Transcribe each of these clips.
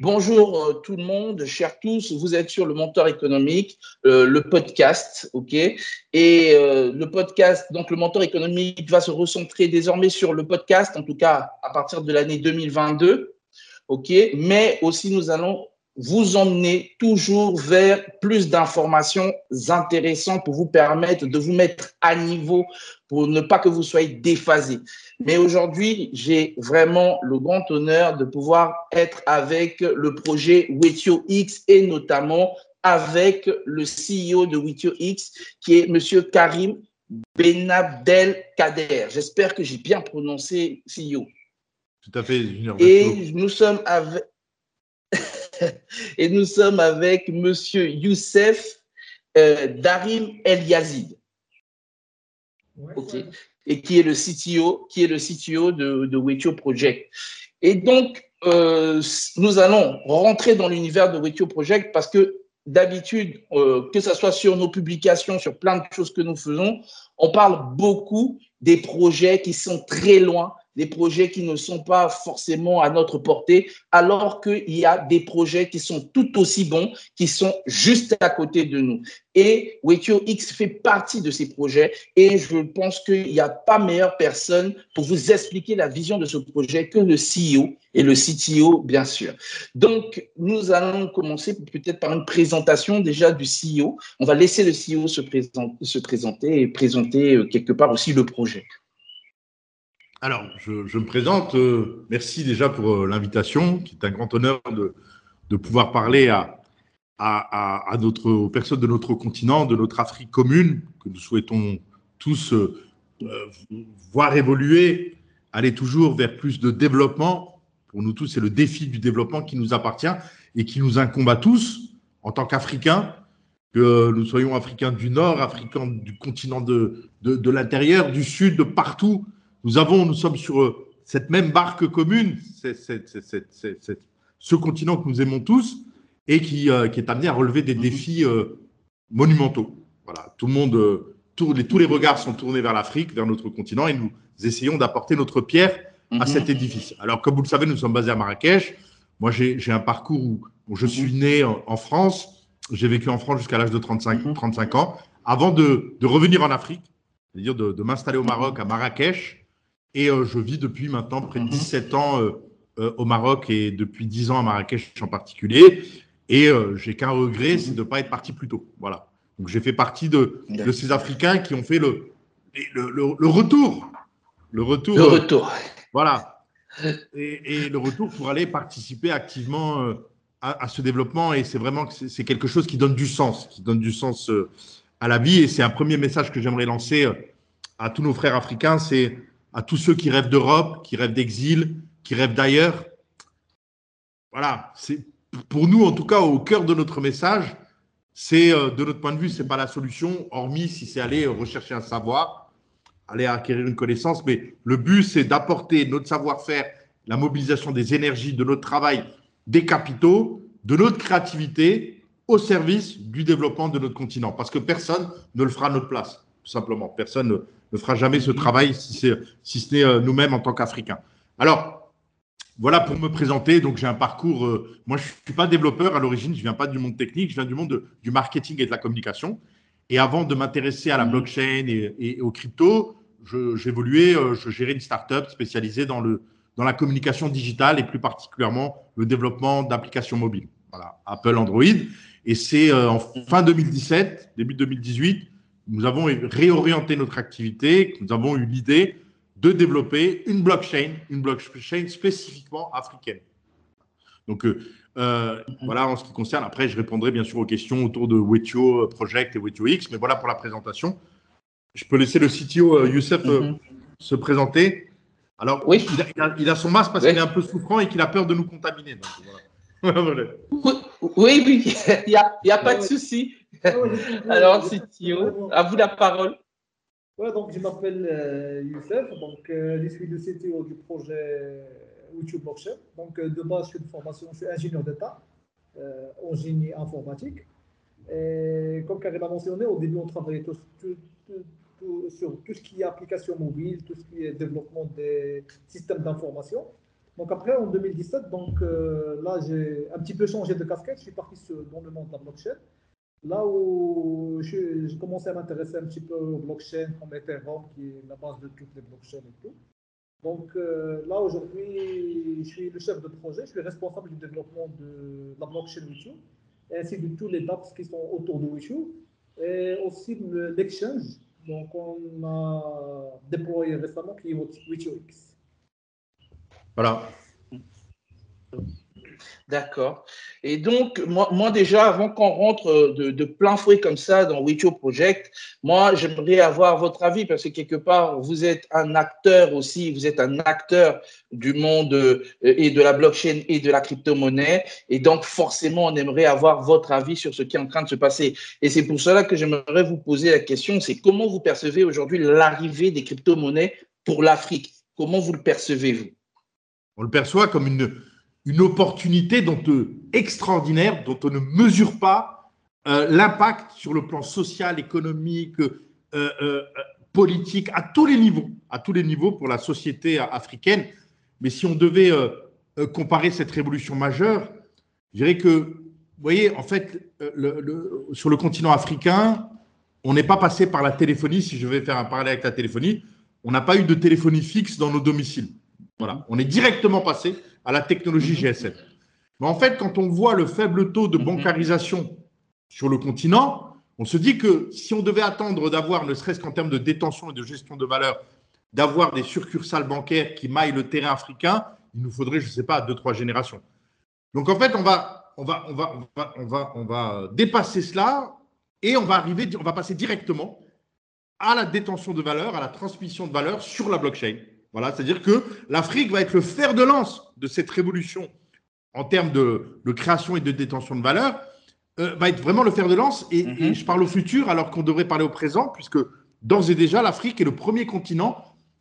Bonjour euh, tout le monde, chers tous, vous êtes sur le Mentor économique, euh, le podcast, ok? Et euh, le podcast, donc le Mentor économique va se recentrer désormais sur le podcast, en tout cas à partir de l'année 2022, ok? Mais aussi nous allons vous emmener toujours vers plus d'informations intéressantes pour vous permettre de vous mettre à niveau, pour ne pas que vous soyez déphasé. Mais aujourd'hui, j'ai vraiment le grand honneur de pouvoir être avec le projet Wetio X et notamment avec le CEO de Wetio X, qui est Monsieur Karim Benabdel Kader. J'espère que j'ai bien prononcé CEO. Tout à fait. Et nous sommes avec et nous sommes avec Monsieur Youssef euh, Darim El Yazid. Et qui est le CTO, qui est le CTO de, de Project. Et donc, euh, nous allons rentrer dans l'univers de Wetio Project parce que d'habitude, euh, que ce soit sur nos publications, sur plein de choses que nous faisons, on parle beaucoup des projets qui sont très loin des projets qui ne sont pas forcément à notre portée, alors qu'il y a des projets qui sont tout aussi bons, qui sont juste à côté de nous. Et Wetio X fait partie de ces projets et je pense qu'il n'y a pas meilleure personne pour vous expliquer la vision de ce projet que le CEO et le CTO, bien sûr. Donc, nous allons commencer peut-être par une présentation déjà du CEO. On va laisser le CEO se, présenter, se présenter et présenter euh, quelque part aussi le projet. Alors, je, me présente. Euh, merci déjà pour euh, l'invitation, qui est un grand honneur de, pouvoir parler aux personnes de notre continent, de notre Afrique commune, que nous souhaitons tous euh, voir évoluer, aller toujours vers plus de développement. Pour nous tous, c'est le défi du développement qui nous appartient et qui nous incombe à tous en tant qu'Africains, que nous soyons Africains du Nord, Africains du continent de l'intérieur, du Sud, de partout nous avons, nous sommes sur euh, cette même barque commune, ce continent que nous aimons tous et qui, euh, est amené à relever des mhm. défis euh, monumentaux. Voilà, tout le monde, tous les regards sont tournés vers l'Afrique, vers notre continent, et nous essayons d'apporter notre pierre à mhm. cet édifice. Alors, comme vous le savez, nous sommes basés à Marrakech. Moi, j'ai un parcours où, je suis mhm. né en, France. J'ai vécu en France jusqu'à l'âge de 35, 35 ans, avant de, revenir en Afrique, c'est-à-dire de m'installer au Maroc, à Marrakech, et euh, je vis depuis maintenant près de 17 mhm. ans euh, euh, au Maroc et depuis 10 ans à Marrakech en particulier. Et j'ai qu'un regret, c'est de ne pas être parti plus tôt. Voilà. Donc j'ai fait partie de, de, ces Africains qui ont fait le, le, le, retour. Le retour. Le retour. voilà. Et, le retour pour aller participer activement à, à ce développement. Et c'est vraiment c'est quelque chose qui donne du sens, qui donne du sens à la vie. Et c'est un premier message que j'aimerais lancer à tous nos frères africains, c'est à tous ceux qui rêvent d'Europe, qui rêvent d'exil, qui rêvent d'ailleurs. Voilà, c'est pour nous en tout cas au cœur de notre message, c'est euh, de notre point de vue, c'est pas la solution, hormis si c'est aller rechercher un savoir, aller acquérir une connaissance, mais le but c'est d'apporter notre savoir-faire, la mobilisation des énergies, de notre travail, des capitaux, de notre créativité au service du développement de notre continent, parce que personne ne le fera à notre place, tout simplement. Personne ne ne fera jamais ce travail si, si ce n'est euh, nous-mêmes en tant qu'Africains. Alors, voilà pour me présenter. Donc, j'ai un parcours. Euh, moi, je ne suis pas développeur à l'origine. Je ne viens pas du monde technique. Je viens du monde du marketing et de la communication. Et avant de m'intéresser à la mmh. blockchain et, et aux cryptos, j'évoluais, je, euh, je, gérais une startup spécialisée dans, le, dans la communication digitale et plus particulièrement le développement d'applications mobiles. Voilà, Apple, Android. Et c'est en fin 2017, début 2018, nous avons réorienté notre activité, nous avons eu l'idée de développer une blockchain, une blockchain spécifiquement africaine. Donc, euh, euh, voilà en ce qui concerne. Après, je répondrai bien sûr aux questions autour de Wetio Project et Wetio X, mais voilà pour la présentation. Je peux laisser le CTO euh, Youssef mhm. se présenter. Alors, oui. il, a, son masque parce qu'il est un peu souffrant et qu'il a peur de nous contaminer. oui, oui, il n'y a, a, pas de souci. Ah Alors, CTO, à vous la parole. Ouais, donc je m'appelle euh, Youssef, donc euh, je suis le CTO du projet YouTube Blockchain. Donc euh, de base, je suis de formation, je suis ingénieur d'État en génie informatique. Et comme Karim a mentionné, au début, on travaillait sur tout ce qui est application mobile, tout ce qui est développement des systèmes d'information. Donc après, en 2017, donc, là, j'ai un petit peu changé de casquette. Je suis parti dans le monde de la blockchain. Là où j'ai commencé à m'intéresser un petit peu au blockchain comme Ethereum, qui est la base de toutes les blockchains et tout. Donc là, aujourd'hui, je suis le chef de projet, je suis responsable du développement de la blockchain Wishu, ainsi de tous les dApps qui sont autour de Wishu, et aussi l'exchange donc, on a déployé récemment qui est WitchOX. Voilà. D'accord. Et donc, moi, déjà, avant qu'on rentre de, plein fouet comme ça dans Witcho Project, moi, j'aimerais avoir votre avis parce que quelque part, vous êtes un acteur aussi, vous êtes un acteur du monde euh, et de la blockchain et de la crypto-monnaie. Et donc, forcément, on aimerait avoir votre avis sur ce qui est en train de se passer. Et c'est pour cela que j'aimerais vous poser la question, c'est comment vous percevez aujourd'hui l'arrivée des crypto-monnaies pour l'Afrique? Comment vous le percevez, vous On le perçoit comme une une opportunité dont, euh, extraordinaire dont on ne mesure pas euh, l'impact sur le plan social, économique, euh, politique, à tous les niveaux, à tous les niveaux pour la société africaine. Mais si on devait comparer cette révolution majeure, je dirais que, vous voyez, en fait, sur le continent africain, on n'est pas passé par la téléphonie, si je vais faire un parallèle avec la téléphonie, on n'a pas eu de téléphonie fixe dans nos domiciles. Voilà, on est directement passé à la technologie mhm. GSM. Mais en fait, quand on voit le faible taux de mhm. bancarisation sur le continent, on se dit que si on devait attendre d'avoir, ne serait-ce qu'en termes de détention et de gestion de valeur, d'avoir des succursales bancaires qui maillent le terrain africain, il nous faudrait, je ne sais pas, deux, trois générations. Donc en fait, on va, on va, on va, on va, on va, on va dépasser cela et on va arriver, on va passer directement à la détention de valeur, à la transmission de valeur sur la blockchain. Voilà, c'est-à-dire que l'Afrique va être le fer de lance de cette révolution en termes de, création et de détention de valeur, euh, va être vraiment le fer de lance. Et, mhm. je parle au futur alors qu'on devrait parler au présent, puisque d'ores et déjà, l'Afrique est le premier continent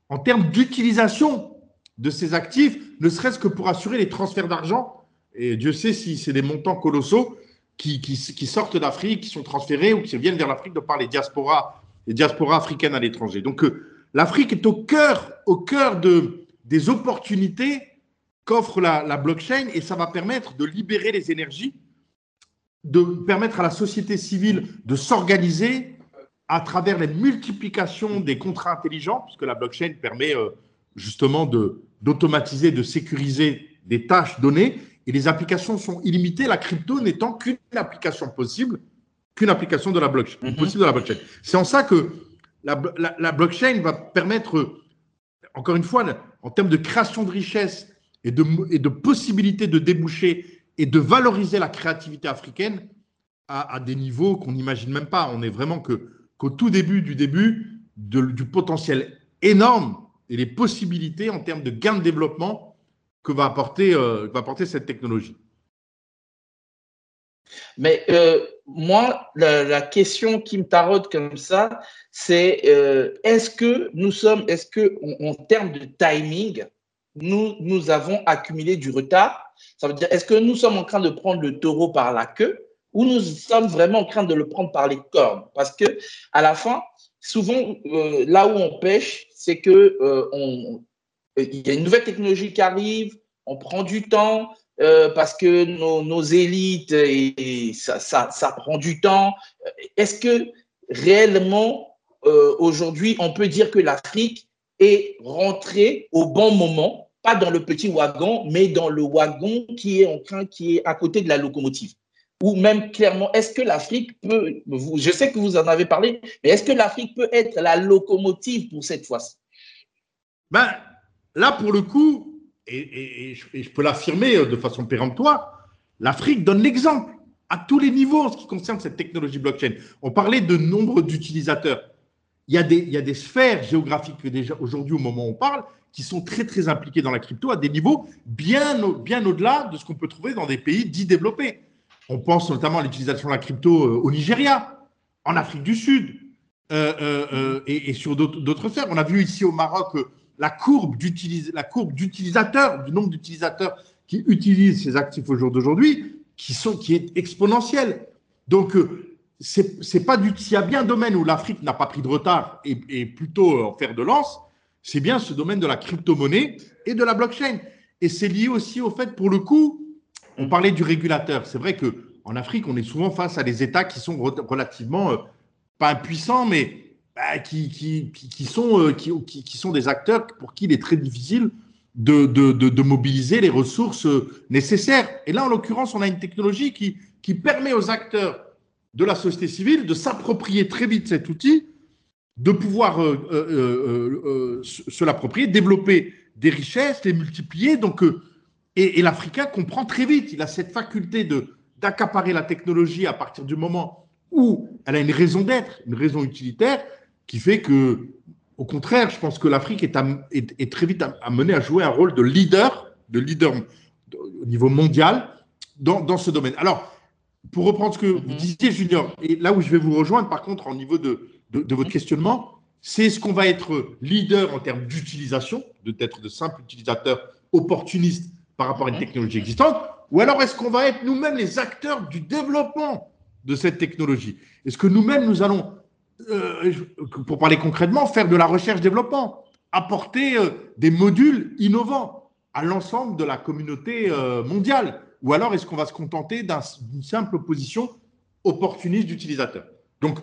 en termes d'utilisation de ces actifs, ne serait-ce que pour assurer les transferts d'argent. Et Dieu sait si c'est des montants colossaux qui, qui, sortent d'Afrique, qui sont transférés ou qui viennent vers l'Afrique de par les diasporas, les diasporas africaines à l'étranger. Donc, euh, l'Afrique est au cœur, au cœur de, des opportunités qu'offre la, blockchain et ça va permettre de libérer les énergies, de permettre à la société civile de s'organiser à travers la multiplication des contrats intelligents, puisque la blockchain permet euh, justement d'automatiser, de, sécuriser des tâches données, et les applications sont illimitées, la crypto n'étant qu'une application possible, qu'une application de la blockchain, mm-hmm. possible de la blockchain. C'est en ça que la, blockchain va permettre, encore une fois, en termes de création de richesse et de, possibilités de déboucher et de valoriser la créativité africaine à, des niveaux qu'on n'imagine même pas. On est vraiment qu'au tout début du début du potentiel énorme et les possibilités en termes de gains de développement que va apporter, euh, va apporter cette technologie. Mais euh, moi, la, question qui me taraude comme ça, c'est euh, est-ce que nous sommes, est-ce que en, termes de timing, nous, nous avons accumulé du retard? Ça veut dire, est-ce que nous sommes en train de prendre le taureau par la queue ou nous sommes vraiment en train de le prendre par les cornes? Parce que à la fin, souvent, euh, là où on pêche, c'est que il y a une nouvelle technologie qui arrive, on prend du temps, euh, parce que nos, élites, ça, prend du temps. Est-ce que réellement, euh, aujourd'hui, on peut dire que l'Afrique est rentrée au bon moment, pas dans le petit wagon, mais dans le wagon qui est en qui est à côté de la locomotive. Ou même clairement, est-ce que l'Afrique peut, je sais que vous en avez parlé, mais est-ce que l'Afrique peut être la locomotive pour cette fois-ci? Ben, Là, pour le coup, et, je, peux l'affirmer euh, de façon péremptoire, l'Afrique donne l'exemple à tous les niveaux en ce qui concerne cette technologie blockchain. On parlait de nombre d'utilisateurs. Il y, a des, sphères géographiques déjà aujourd'hui au moment où on parle qui sont très très impliquées dans la crypto à des niveaux bien, bien au-delà de ce qu'on peut trouver dans des pays dits développés. On pense notamment à l'utilisation de la crypto euh, au Nigeria, en Afrique du Sud euh, et, sur d'autres sphères. On a vu ici au Maroc la courbe d'utilisateurs, du nombre d'utilisateurs qui utilisent ces actifs au jour d'aujourd'hui, qui, qui est exponentielle. Donc, euh, c'est pas du. S'il y a bien un domaine où l'Afrique n'a pas pris de retard et, plutôt en fer de lance, c'est bien ce domaine de la crypto-monnaie et de la blockchain. Et c'est lié aussi au fait, pour le coup, on parlait du régulateur. C'est vrai que en Afrique, on est souvent face à des États qui sont relativement, euh, pas impuissants, mais bah, qui, sont, euh, qui, sont des acteurs pour qui il est très difficile de, de, de, mobiliser les ressources nécessaires. Et là, en l'occurrence, on a une technologie qui, qui permet aux acteurs de la société civile de s'approprier très vite cet outil, de pouvoir euh, euh, se l'approprier, développer des richesses, les multiplier. Donc, et, et l'Africain comprend très vite, il a cette faculté d'accaparer la technologie à partir du moment où elle a une raison d'être, une raison utilitaire, qui fait que, au contraire, je pense que l'Afrique est, est, très vite amenée à jouer un rôle de leader, de leader au niveau mondial dans, dans ce domaine. Alors, pour reprendre ce que vous mhm. disiez, Junior, et là où je vais vous rejoindre, par contre, au niveau de, de, votre questionnement, c'est ce qu'on va être leader en termes d'utilisation, d'être de simples utilisateurs opportunistes par rapport à une mhm. technologie existante, ou alors est-ce qu'on va être nous-mêmes les acteurs du développement de cette technologie? Est-ce que nous-mêmes, nous allons euh, pour parler concrètement, faire de la recherche-développement, apporter euh, des modules innovants à l'ensemble de la communauté euh, mondiale Ou alors est-ce qu'on va se contenter d'une simple position opportuniste d'utilisateur Donc,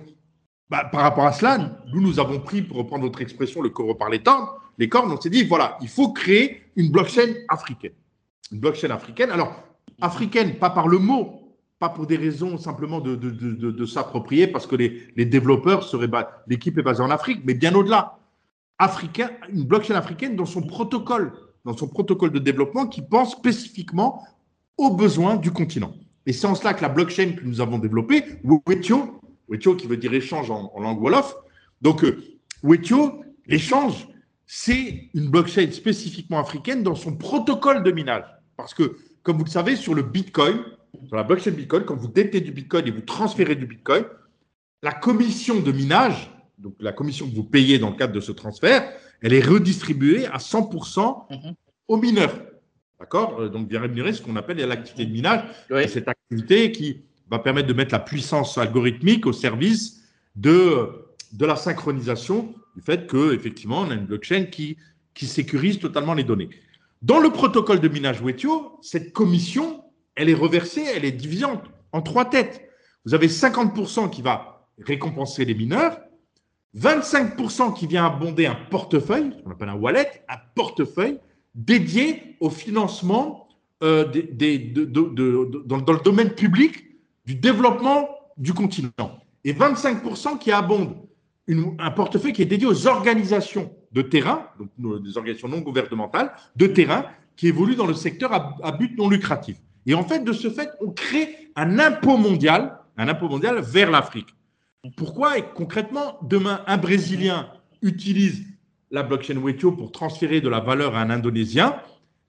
bah, par rapport à cela, nous, nous avons pris, pour reprendre votre expression, le corps par les cornes, les cornes, on s'est dit, voilà, il faut créer une blockchain africaine. Une blockchain africaine. Alors, africaine, pas par le mot, pas pour des raisons simplement de, de, de, de s'approprier, parce que les, les développeurs seraient, l'équipe est basée en Afrique, mais bien au-delà. Africain, une blockchain africaine dans son protocole, dans son protocole de développement qui pense spécifiquement aux besoins du continent. Et c'est en cela que la blockchain que nous avons développée, Wetio, Wetio qui veut dire échange en, langue wolof, donc euh, Wetio, l'échange, c'est une blockchain spécifiquement africaine dans son protocole de minage. Parce que, comme vous le savez, sur le Bitcoin, sur la blockchain Bitcoin, quand vous détenez du Bitcoin et vous transférez du Bitcoin, la commission de minage, donc la commission que vous payez dans le cadre de ce transfert, elle est redistribuée à 100% mhm. aux mineurs. D'accord? Euh, Donc, bien rémunéré ce qu'on appelle l'activité de minage. C'est cette activité qui va permettre de mettre la puissance algorithmique au service de, de la synchronisation du fait qu'effectivement, on a une blockchain qui, qui sécurise totalement les données. Dans le protocole de minage Wetio, cette commission, elle est reversée, elle est divisée en, trois têtes. Vous avez 50% qui va récompenser les mineurs, 25% qui vient abonder un portefeuille, qu'on appelle un wallet, un portefeuille dédié au financement euh, dans, le domaine public du développement du continent. Et 25% qui abondent un portefeuille qui est dédié aux organisations de terrain, donc des organisations non gouvernementales, de terrain, qui évoluent dans le secteur à but non lucratif. Et en fait, de ce fait, on crée un impôt mondial, un impôt mondial vers l'Afrique. Pourquoi Et concrètement, demain, un Brésilien utilise la blockchain Wetio pour transférer de la valeur à un Indonésien.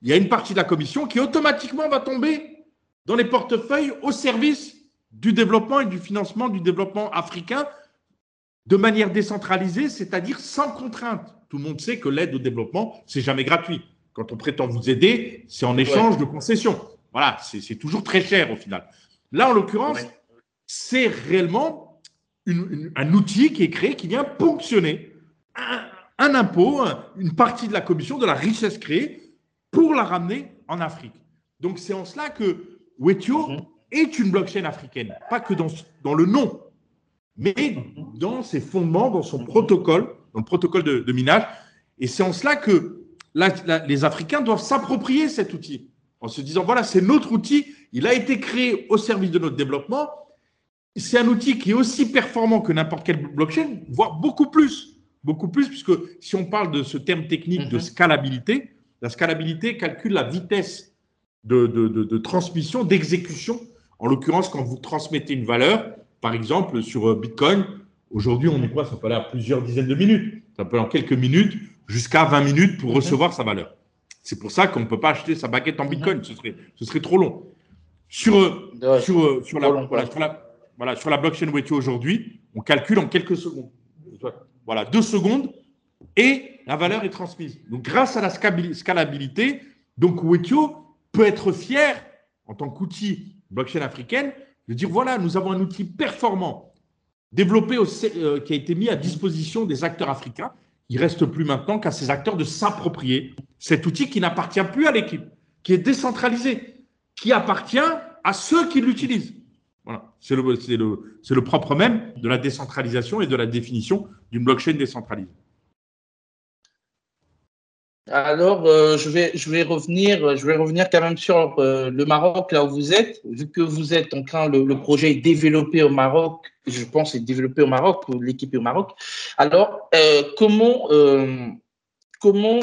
Il y a une partie de la commission qui automatiquement va tomber dans les portefeuilles au service du développement et du financement du développement africain de manière décentralisée, c'est-à-dire sans contrainte. Tout le monde sait que l'aide au développement, c'est jamais gratuit. Quand on prétend vous aider, c'est en échange de concessions. Voilà, c'est toujours très cher au final. Là, en l'occurrence, c'est réellement un outil qui est créé qui vient ponctionner un, impôt, une partie de la commission, de la richesse créée pour la ramener en Afrique. Donc, c'est en cela que Wetio mhm. est une blockchain africaine, pas que dans, dans le nom, mais mhm. dans ses fondements, dans son protocole, dans le protocole de, minage. Et c'est en cela que les Africains doivent s'approprier cet outil en se disant, voilà, c'est notre outil, il a été créé au service de notre développement, c'est un outil qui est aussi performant que n'importe quelle blockchain, voire beaucoup plus. Beaucoup plus, puisque si on parle de ce terme technique de mhm. scalabilité, la scalabilité calcule la vitesse de, de transmission, d'exécution. En l'occurrence, quand vous transmettez une valeur, par exemple sur euh, Bitcoin, aujourd'hui, on est quoi? Ça peut aller à plusieurs dizaines de minutes. Ça peut aller en quelques minutes jusqu'à 20 minutes pour mhm. recevoir sa valeur. C'est pour ça qu'on ne peut pas acheter sa baguette en Bitcoin. Ce serait, ce serait trop long. Sur, euh, sur, sur, la, voilà, sur, la, blockchain Wetio aujourd'hui, on calcule en quelques secondes. Voilà, deux secondes et la valeur est transmise. Donc, grâce à la scalabilité, donc Wetio peut être fier en tant qu'outil blockchain africaine de dire voilà, nous avons un outil performant développé euh, qui a été mis à disposition des acteurs africains il reste plus maintenant qu'à ces acteurs de s'approprier cet outil qui n'appartient plus à l'équipe. qui est décentralisé, qui appartient à ceux qui l'utilisent. Voilà, c'est le, propre même de la décentralisation et de la définition d'une blockchain décentralisée. Alors, euh, je, vais, revenir, quand même sur euh, le Maroc, là où vous êtes. Vu que vous êtes en train, le, le projet est développé au Maroc, je pense, est développé au Maroc, l'équipe au Maroc. Alors, euh, comment, comment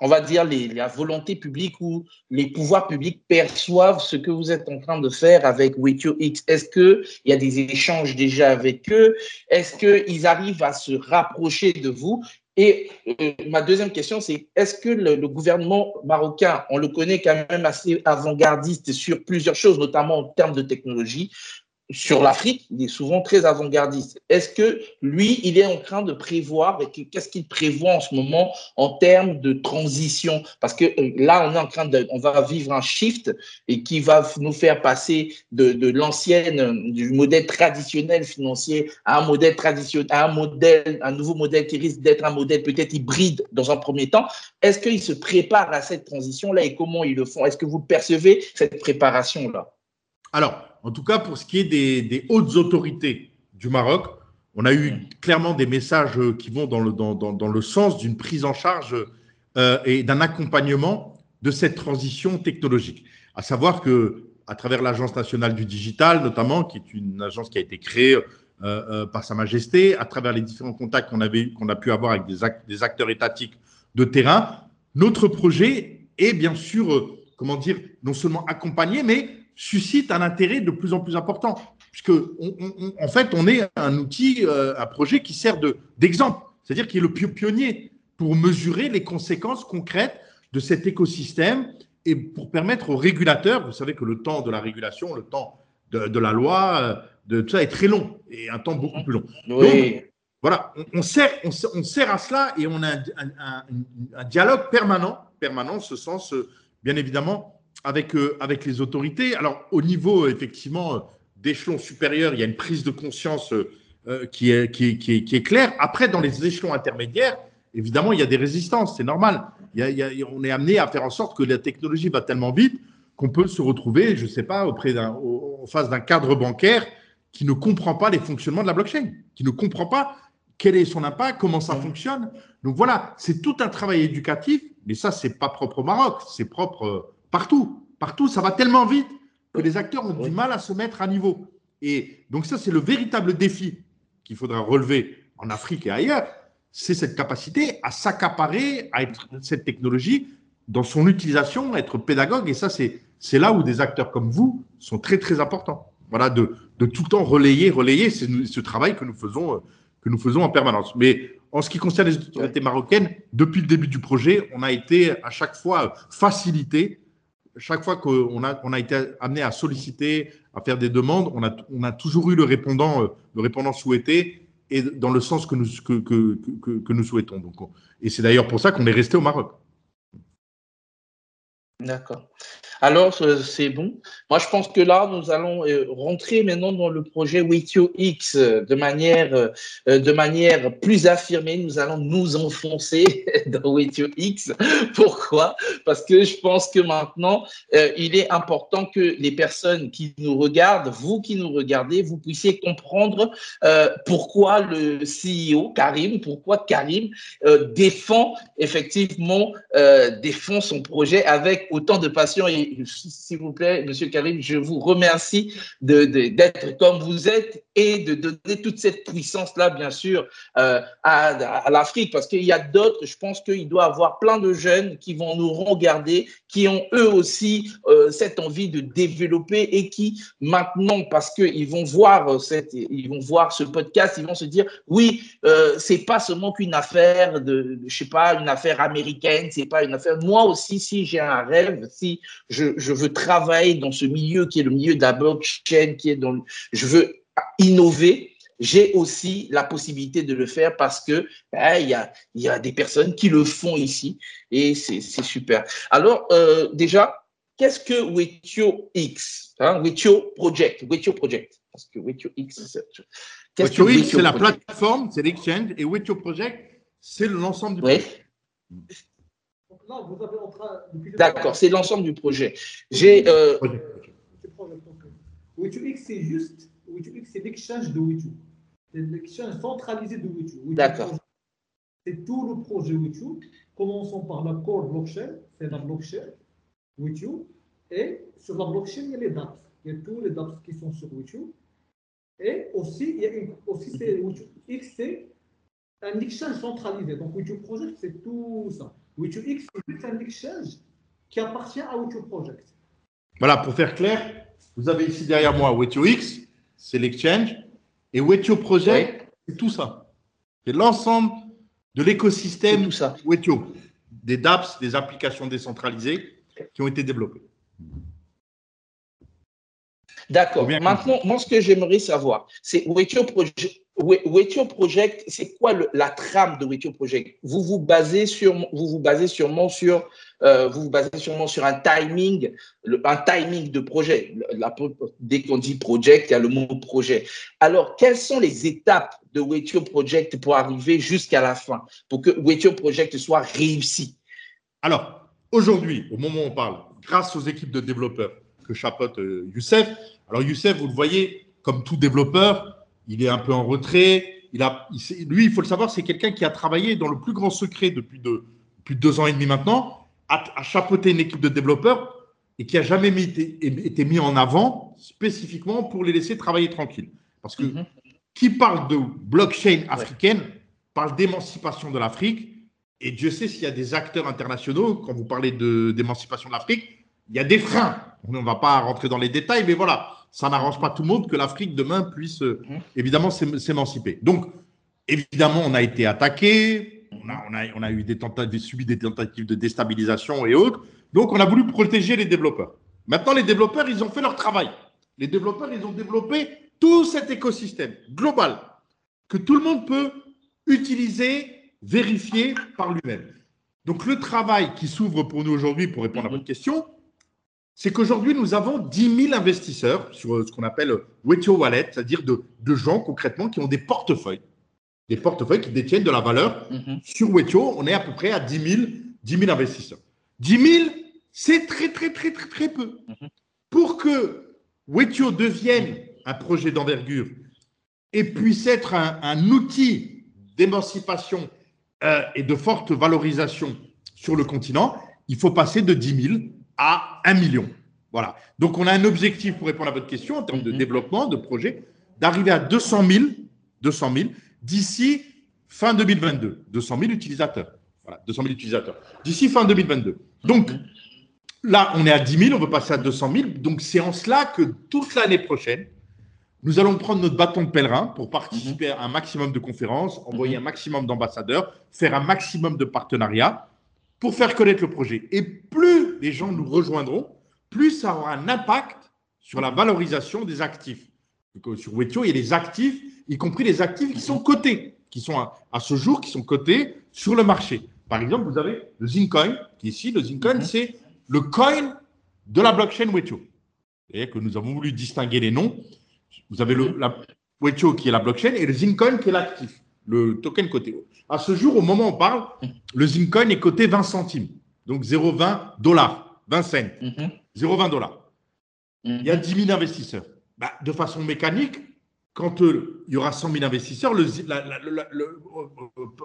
on va dire la volonté publique ou les pouvoirs publics perçoivent ce que vous êtes en train de faire avec X Est-ce qu'il y a des échanges déjà avec eux? Est-ce qu'ils arrivent à se rapprocher de vous? Et euh, ma deuxième question, c'est est-ce que le, gouvernement marocain, on le connaît quand même assez avant-gardiste sur plusieurs choses, notamment en termes de technologie, sur l'Afrique, il est souvent très avant-gardiste. Est-ce que lui, il est en train de prévoir, et qu'est-ce qu'il prévoit en ce moment en termes de transition? Parce que euh, là, on est en train de, on va vivre un shift et qui va nous faire passer de, de l'ancienne, du modèle traditionnel financier à un modèle traditionnel, à un modèle, un nouveau modèle qui risque d'être un modèle peut-être hybride dans un premier temps. Est-ce qu'il se prépare à cette transition-là et comment ils le font? Est-ce que vous percevez cette préparation-là? Alors, en tout cas, pour ce qui est des, hautes autorités du Maroc, on a eu clairement des messages qui vont dans le, dans, le sens d'une prise en charge euh, et d'un accompagnement de cette transition technologique. À savoir que, à travers l'Agence nationale du digital, notamment, qui est une agence qui a été créée euh, euh, par Sa Majesté, à travers les différents contacts qu'on a pu avoir avec des, des, acteurs étatiques de terrain, notre projet est bien sûr, comment dire, non seulement accompagné, mais suscite un intérêt de plus en plus important. Puisque, en fait, on est un outil, euh, un projet qui sert d'exemple, c'est-à-dire qui est le pionnier pour mesurer les conséquences concrètes de cet écosystème et pour permettre aux régulateurs, vous savez que le temps de la régulation, le temps de, la loi, euh, de tout ça est très long et un temps beaucoup plus long. Donc, voilà, on, sert, on, sert à cela et on a un, un dialogue permanent, permanent, en ce sens, euh, bien évidemment, avec, euh, avec les autorités. Alors, au niveau, euh, effectivement, euh, d'échelon supérieur, il y a une prise de conscience qui, est, qui, est, qui, est, claire. Après, dans les échelons intermédiaires, évidemment, il y a des résistances, c'est normal. Il y a, on est amené à faire en sorte que la technologie va tellement vite qu'on peut se retrouver, je ne sais pas, auprès d'un, en face d'un cadre bancaire qui ne comprend pas les fonctionnements de la blockchain, qui ne comprend pas quel est son impact, comment ça fonctionne. Donc voilà, c'est tout un travail éducatif, mais ça, c'est pas propre au Maroc, c'est propre Partout, partout, ça va tellement vite que les acteurs ont du mal à se mettre à niveau. Et donc ça, c'est le véritable défi qu'il faudra relever en Afrique et ailleurs, c'est cette capacité à s'accaparer à être cette technologie dans son utilisation, être pédagogue. Et ça, c'est là où des acteurs comme vous sont très, très importants. Voilà, de, de tout le temps relayer, relayer, c'est ce travail que nous faisons, euh, que nous faisons en permanence. Mais en ce qui concerne les autorités marocaines, depuis le début du projet, on a été à chaque fois facilité chaque fois qu'on a, été amené à solliciter, à faire des demandes, on a, toujours eu le répondant, euh, le répondant souhaité et dans le sens que nous, souhaitons. Et c'est d'ailleurs pour ça qu'on est resté au Maroc. D'accord. Alors, c'est bon. Moi, je pense que là, nous allons euh, rentrer maintenant dans le projet Witio X de manière, euh, de manière plus affirmée. Nous allons nous enfoncer dans Witio. Pourquoi? Parce que je pense que maintenant, euh, il est important que les personnes qui nous regardent, vous qui nous regardez, vous puissiez comprendre pourquoi le CEO, Karim, pourquoi Karim défend effectivement, défend son projet avec autant de passion. Et s'il vous plaît, Monsieur Karim, je vous remercie d'être comme vous êtes et de donner toute cette puissance-là, bien sûr, euh, à, l'Afrique, parce qu'il y a d'autres, je pense qu'il doit y avoir plein de jeunes qui vont nous regarder, qui ont eux aussi euh, cette envie de développer et qui maintenant, parce qu'ils vont voir ils vont voir ce podcast, ils vont se dire, oui, euh, c'est pas seulement qu'une affaire de, je sais pas, une affaire américaine, c'est pas une affaire. Moi aussi, si j'ai un rêve, si je, je veux travailler dans ce milieu qui est le milieu de la blockchain, qui est dans, je veux innover, j'ai aussi la possibilité de le faire parce que ben, il y, a, y, a, des personnes qui le font ici et c'est super. Alors euh, déjà, qu'est-ce que Wetio X, hein, Wetio Project, Wetio Project, parce que Wetio X, Wetio X c'est la plateforme, c'est l'exchange et Wetio Project c'est l'ensemble du. Oui. Non, vous avez en train. D'accord, c'est l'ensemble du projet. J'ai. Euh... X, c'est juste. X, c'est l'exchange de WeTo. C'est l'exchange centralisé de WeTo. D'accord. C'est tout le projet WeTo. Commençons par la core blockchain, c'est la blockchain WeTo. Et sur la blockchain, il y a les dApps. Il y a tous les dApps qui sont sur WeTo. Et aussi, il y a une, aussi c'est X, c'est un exchange centralisé. Donc, WeTo Project, c'est tout ça. X, c'est un exchange qui appartient à WeTo Project. Voilà, pour faire clair, vous avez ici derrière moi X, c'est l'exchange, et WeTo Project, c'est tout ça. C'est l'ensemble de l'écosystème WeTo, des dApps, des applications décentralisées qui ont été développées. D'accord. Maintenant, moi, ce que j'aimerais savoir, c'est Wetio Project, c'est quoi la trame de Wetio Project? Vous vous basez sur, vous vous basez sûrement sur, euh, vous vous basez sûrement sur un timing, un timing de projet. dès qu'on dit project, il y a le mot projet. Alors, quelles sont les étapes de Wetio Project pour arriver jusqu'à la fin, pour que Wetio Project soit réussi? Alors, aujourd'hui, au moment où on parle, grâce aux équipes de développeurs que chapeaute euh, Youssef, alors Youssef, vous le voyez, comme tout développeur, il est un peu en retrait. Il a, lui, il faut le savoir, c'est quelqu'un qui a travaillé dans le plus grand secret depuis de, plus de deux ans et demi maintenant, à, chapeauter une équipe de développeurs et qui a jamais été, mis en avant spécifiquement pour les laisser travailler tranquille. Parce que mhm. qui parle de blockchain africaine parle d'émancipation de l'Afrique. Et Dieu sait s'il y a des acteurs internationaux, quand vous parlez d'émancipation de l'Afrique, il y a des freins. On ne va pas rentrer dans les détails, mais voilà, ça n'arrange pas tout le monde que l'Afrique demain puisse euh, mhm. évidemment s'émanciper. Donc, évidemment, on a été attaqué, on a, on a, on a eu des tentatives, subi des tentatives de déstabilisation et autres. Donc, on a voulu protéger les développeurs. Maintenant, les développeurs, ils ont fait leur travail. Les développeurs, ils ont développé tout cet écosystème global que tout le monde peut utiliser, vérifier par lui-même. Donc, le travail qui s'ouvre pour nous aujourd'hui, pour répondre à votre question, c'est qu'aujourd'hui, nous avons 10 000 investisseurs sur ce qu'on appelle Wetio Wallet, c'est-à-dire de, gens concrètement qui ont des portefeuilles, des portefeuilles qui détiennent de la valeur. Mhm. Sur Wetio, on est à peu près à 10 000, 10 000 investisseurs. 10 000, c'est très, très, très, très, très peu. Mhm. Pour que Wetio devienne un projet d'envergure et puisse être un, outil d'émancipation euh, et de forte valorisation sur le continent, il faut passer de 10 000 à 1 million. Voilà. Donc, on a un objectif pour répondre à votre question en termes de mhm. développement, de projet, d'arriver à 200 000, 200 000 d'ici fin 2022. 200 000 utilisateurs. Voilà, 200 000 utilisateurs. D'ici fin 2022. Donc, mhm. là, on est à 10 000, on veut passer à 200 000. Donc, c'est en cela que toute l'année prochaine, nous allons prendre notre bâton de pèlerin pour participer à un maximum de conférences, envoyer mhm. un maximum d'ambassadeurs, faire un maximum de partenariats pour faire connaître le projet. Et plus les gens nous rejoindront, plus ça aura un impact sur la valorisation des actifs. Sur Wetio, il y a les actifs, y compris les actifs qui sont cotés, qui sont à, ce jour, qui sont cotés sur le marché. Par exemple, vous avez le Zincoin, qui est ici. Le Zincoin, mhm. c'est le coin de la blockchain Wetio. Et que nous avons voulu distinguer les noms. Vous avez le, la Wetio qui est la blockchain et le Zincoin qui est l'actif, le token coté. À ce jour, au moment où on parle, le Zincoin est coté 20 centimes, donc 0,20 dollars, 20 cents, 0,20 dollars. Il y a 10 000 investisseurs. Bah, de façon mécanique, quand euh, il y aura 100 000 investisseurs, le, euh,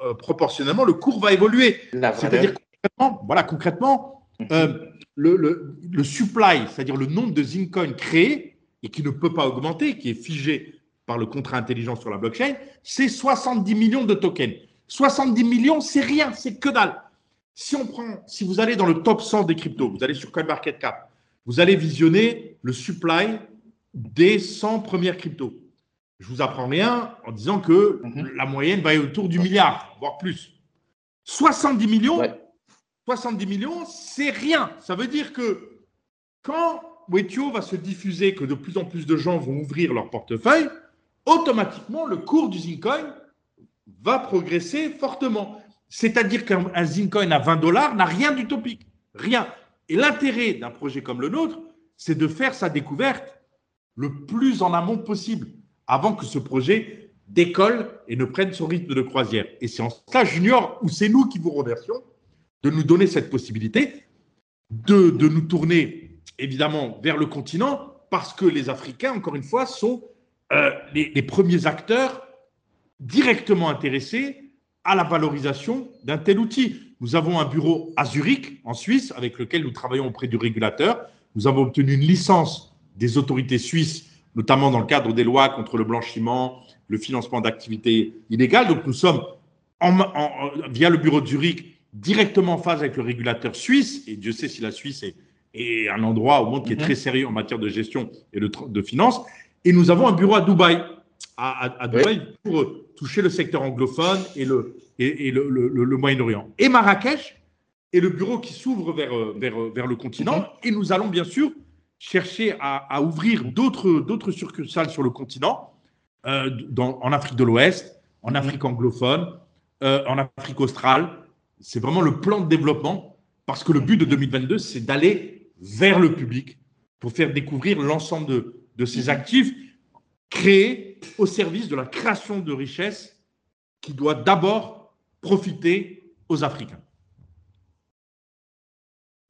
euh, proportionnellement, le cours va évoluer. C'est-à-dire concrètement, voilà, concrètement le, le, supply, c'est-à-dire le nombre de Zincoin créés et qui ne peut pas augmenter, qui est figé par le contrat intelligent sur la blockchain, c'est 70 millions de tokens. 70 millions, c'est rien, c'est que dalle. Si on prend, si vous allez dans le top 100 des cryptos, vous allez sur CoinMarketCap, vous allez visionner le supply des 100 premières cryptos. Je vous apprends rien en disant que mhm. la moyenne va être autour du milliard, voire plus. 70 millions, 70 millions, c'est rien. Ça veut dire que quand Wetio va se diffuser, que de plus en plus de gens vont ouvrir leur portefeuille, automatiquement le cours du Zincoin va progresser fortement. C'est-à-dire qu'un Zincoin à 20 dollars n'a rien d'utopique. Rien. Et l'intérêt d'un projet comme le nôtre, c'est de faire sa découverte le plus en amont possible, avant que ce projet décolle et ne prenne son rythme de croisière. Et c'est en cela, Junior, où c'est nous qui vous remercions, de nous donner cette possibilité de, de nous tourner évidemment vers le continent parce que les Africains, encore une fois, sont euh, les, les, premiers acteurs directement intéressés à la valorisation d'un tel outil. Nous avons un bureau à Zurich, en Suisse, avec lequel nous travaillons auprès du régulateur. Nous avons obtenu une licence des autorités suisses, notamment dans le cadre des lois contre le blanchiment, le financement d'activités illégales. Donc nous sommes, en, via le bureau de Zurich, directement en phase avec le régulateur suisse. Et Dieu sait si la Suisse est, est un endroit au monde qui est très sérieux en matière de gestion et de, de finances. Et nous avons un bureau à Dubaï, à, à, à Dubaï pour toucher le secteur anglophone et le, et, et le, le, le Moyen-Orient. Et Marrakech est le bureau qui s'ouvre vers, vers, vers le continent. Et nous allons bien sûr chercher à, à ouvrir d'autres succursales sur le continent, euh, dans, en Afrique de l'Ouest, en Afrique anglophone, euh, en Afrique australe. C'est vraiment le plan de développement parce que le but de 2022, c'est d'aller vers le public pour faire découvrir l'ensemble de, de ces actifs créés au service de la création de richesses qui doit d'abord profiter aux Africains.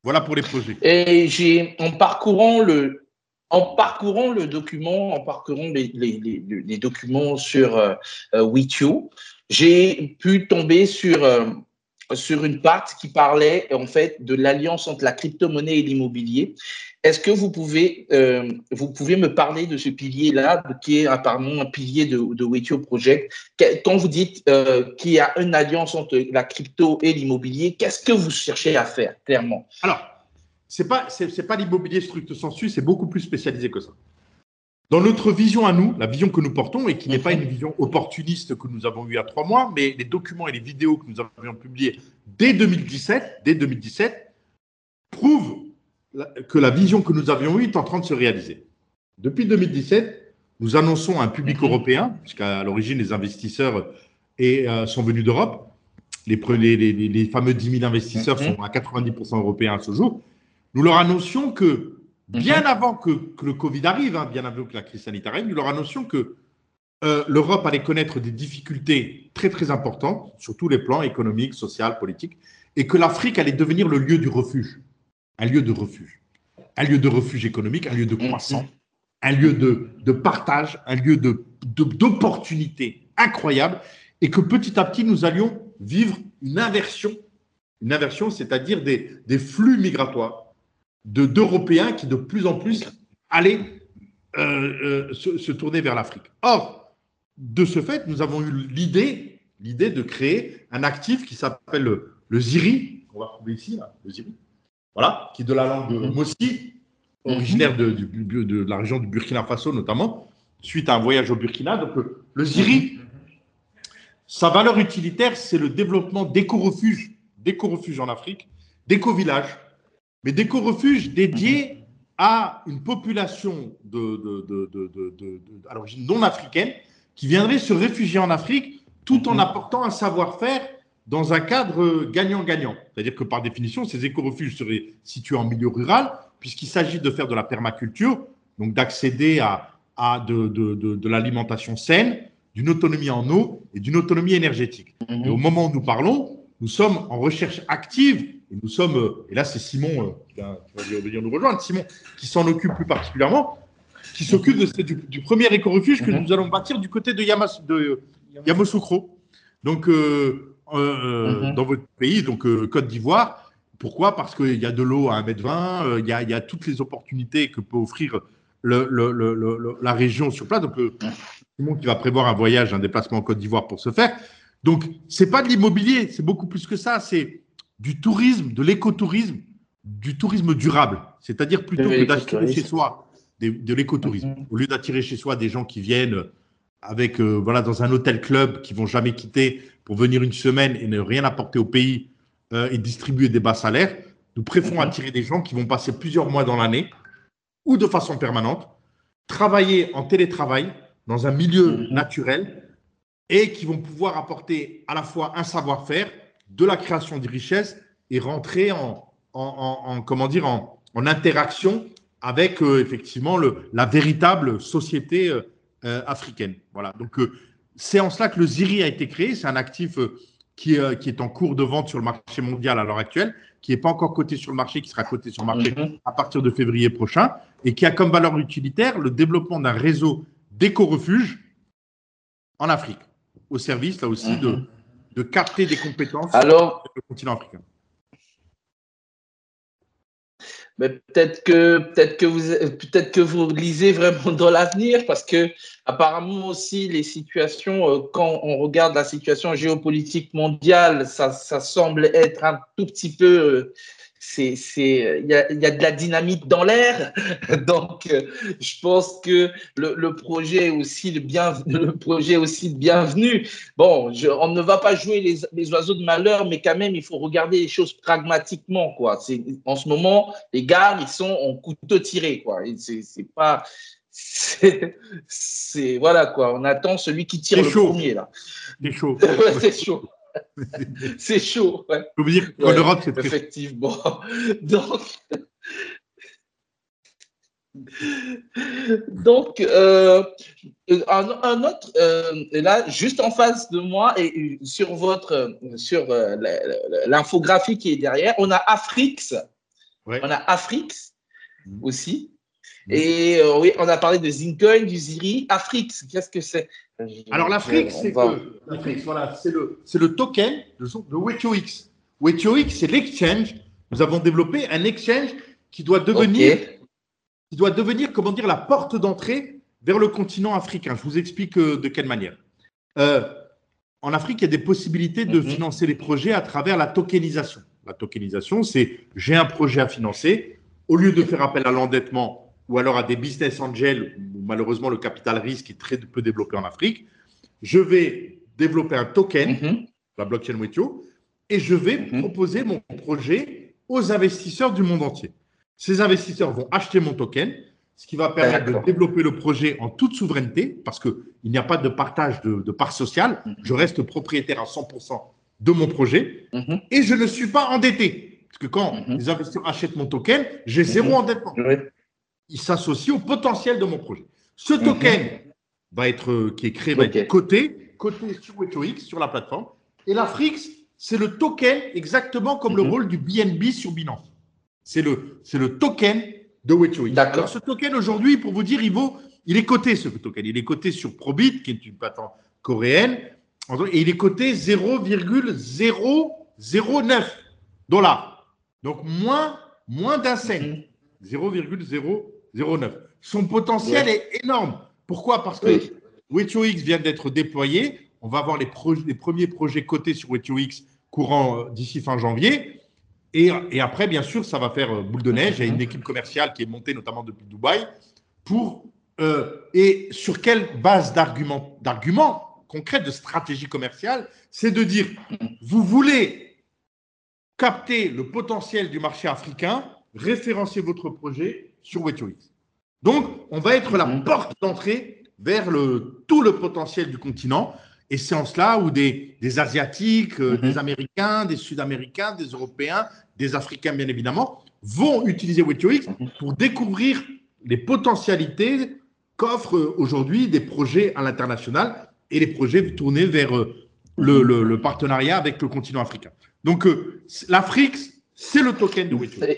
Voilà pour les projets. Et j'ai, en parcourant le, en parcourant le document, en parcourant les, les, documents sur euh, Witio, j'ai pu tomber sur euh, sur une partie qui parlait en fait de l'alliance entre la crypto-monnaie et l'immobilier. Est-ce que vous pouvez, euh, me parler de ce pilier-là, qui est apparemment un pilier de, de Wetio Project? Quand vous dites euh, qu'il y a une alliance entre la crypto et l'immobilier, qu'est-ce que vous cherchez à faire, clairement? Alors, ce n'est pas, pas l'immobilier stricto sensu, c'est beaucoup plus spécialisé que ça. Dans notre vision à nous, la vision que nous portons, et qui n'est pas une vision opportuniste que nous avons eue il y a trois mois, mais les documents et les vidéos que nous avions publiés dès 2017, dès 2017 prouvent que la vision que nous avions eue est en train de se réaliser. Depuis 2017, nous annonçons à un public mhm. européen, puisqu'à l'origine, les investisseurs et, euh, sont venus d'Europe. Les, les, les, fameux 10 000 investisseurs mhm. sont à 90% européens à ce jour. Nous leur annoncions que bien mhm. avant que, que, le Covid arrive, hein, bien avant que la crise sanitaire arrive, nous leur annoncions que euh, l'Europe allait connaître des difficultés très très importantes sur tous les plans économiques, sociaux, politiques, et que l'Afrique allait devenir le lieu du refuge. Un lieu de refuge, un lieu de refuge économique, un lieu de croissance, un lieu de, de partage, un lieu d'opportunité de, incroyable, et que petit à petit, nous allions vivre une inversion, une inversion, c'est-à-dire des, des, flux migratoires d'Européens qui de plus en plus allaient euh, euh, se, se, tourner vers l'Afrique. Or, de ce fait, nous avons eu l'idée, l'idée de créer un actif qui s'appelle le, le ZIRI, on va trouver ici, là, le ZIRI, voilà, qui est de la langue de mhm. Mossi, originaire de, de, de, la région du Burkina Faso notamment, suite à un voyage au Burkina. Donc le, Ziri, sa valeur utilitaire, c'est le développement d'éco-refuges, d'éco-refuges en Afrique, d'éco-villages, mais d'éco-refuges dédiés à une population de, à l'origine non africaine qui viendrait se réfugier en Afrique tout en mhm. apportant un savoir-faire dans un cadre gagnant-gagnant. C'est-à-dire que par définition, ces éco-refuges seraient situés en milieu rural, puisqu'il s'agit de faire de la permaculture, donc d'accéder à, à de, de, de, de l'alimentation saine, d'une autonomie en eau et d'une autonomie énergétique. Mhm. Et au moment où nous parlons, nous sommes en recherche active, et nous sommes, euh, et là c'est Simon euh, qui, va, venir nous rejoindre, Simon qui s'en occupe plus particulièrement, qui s'occupe du, du, premier éco-refuge que mhm. nous allons bâtir du côté de, Yamas, de Yamoussoukro. Donc, euh, euh, mhm. dans votre pays, donc euh, Côte d'Ivoire. Pourquoi? Parce qu'il y a de l'eau à 1m20, euh, il y, a, il y, a toutes les opportunités que peut offrir le, le, le, la région sur place. Donc, monde qui va prévoir un voyage, un déplacement en Côte d'Ivoire pour se faire. Donc, c'est pas de l'immobilier, c'est beaucoup plus que ça. C'est du tourisme, de l'écotourisme, du tourisme durable. C'est-à-dire plutôt que d'attirer chez soi de, de l'écotourisme, mhm. au lieu d'attirer chez soi des gens qui viennent avec voilà dans un hôtel club qui vont jamais quitter pour venir une semaine et ne rien apporter au pays euh, et distribuer des bas salaires, nous préférons mhm. attirer des gens qui vont passer plusieurs mois dans l'année ou de façon permanente, travailler en télétravail dans un milieu mhm. naturel et qui vont pouvoir apporter à la fois un savoir-faire, de la création de richesses et rentrer en, en, comment dire, en, interaction avec euh, effectivement le, la véritable société euh, africaine. Voilà. Donc, c'est en cela que le ZIRI a été créé. C'est un actif euh, qui, euh, qui, est en cours de vente sur le marché mondial à l'heure actuelle, qui n'est pas encore coté sur le marché, qui sera coté sur le marché Mhm. à partir de février prochain, et qui a comme valeur utilitaire le développement d'un réseau d'éco-refuges en Afrique, au service là aussi de, Mhm. De capter des compétences Alors, sur le continent africain. Mais peut-être que peut-être que vous peut-être que vous lisez vraiment dans l'avenir parce que apparemment aussi les situations euh, quand on regarde la situation géopolitique mondiale ça, ça semble être un tout petit peu euh, c'est c'est il y a, y a de la dynamite dans l'air. Donc euh, je pense que le, le projet est aussi le bien le projet aussi le bienvenu. Bon je, on ne va pas jouer les, les oiseaux de malheur mais quand même il faut regarder les choses pragmatiquement quoi. C'est en ce moment les gars ils sont en couteau tiré quoi. Et c'est c'est pas c'est c'est- voilà quoi. On attend celui qui tire C'est le chaud. premier là. C'est chaud. C'est chaud c'est chaut ouais. Vous dire qu'en Ouais, Europe, c'est très Effectivement. Donc, donc euh, un, un autre, euh, là, juste en face de moi et sur votre, sur euh, l'infographie qui est derrière, on a Afrix. Ouais. On a Afrix Mhm. aussi. Et euh, oui, on a parlé de Zincoin, du Ziri. Afrix, qu'est-ce que c'est? Alors l'Afrique, c'est va- voilà, c'est le, c'est le token de, de WetioX. WetioX, c'est l'exchange. Nous avons développé un exchange qui doit devenir, qui doit devenir, comment dire, la porte d'entrée vers le continent africain. Je vous explique euh, de quelle manière. Euh, en Afrique, il y a des possibilités de Mhm. financer les projets à travers la tokenisation. La tokenisation, c'est j'ai un projet à financer. Au lieu de faire appel à l'endettement ou alors à des business angels, où malheureusement le capital risque est très peu développé en Afrique, je vais développer un token, Mhm. la blockchain Wetio, et je vais Mhm. proposer mon projet aux investisseurs du monde entier. Ces investisseurs vont acheter mon token, ce qui va permettre de développer le projet en toute souveraineté, parce qu'il n'y a pas de partage de, de parts sociales. Mhm. Je reste propriétaire à 100% de mon projet Mhm. et je ne suis pas endetté. Parce que quand les investisseurs achètent mon token, j'ai zéro endettement Oui. Il s'associe au potentiel de mon projet. Ce token va être, euh, qui est créé, va être coté, coté sur WetioX, sur la plateforme. Et l'Afrix, c'est le token exactement comme le Mhm. rôle du BNB sur Binance. C'est le, token de. D'accord. Alors ce token aujourd'hui, pour vous dire, il vaut, il est coté ce token. Il est coté sur Probit, qui est une plateforme coréenne, et il est coté 0,009 dollars. Donc moins, moins d'un cent. Mhm. 0,009. Son potentiel Ouais. est énorme. Pourquoi? Parce que Oui. Vient d'être déployé. On va avoir les, premiers projets cotés sur WetioX courant euh, d'ici fin janvier. Et, et après, bien sûr, ça va faire euh, boule de neige. Il y a une équipe commerciale qui est montée notamment depuis Dubaï. Pour, euh, et sur quelle base d'arguments d'arguments concrets, de stratégie commerciale C'est de dire, vous voulez capter le potentiel du marché africain, référencier votre projet sur WetioX. Donc, on va être la Mhm. porte d'entrée vers le, tout le potentiel du continent. Et c'est en cela où des, des Asiatiques, euh, Mhm. des Américains, des Sud-Américains, des Européens, des Africains, bien évidemment, vont utiliser WetioX Mhm. pour découvrir les potentialités qu'offrent euh, aujourd'hui des projets à l'international et les projets tournés vers euh, le, le- le partenariat avec le continent africain. Donc, euh, l'Afrique, c'est le token de WetioX.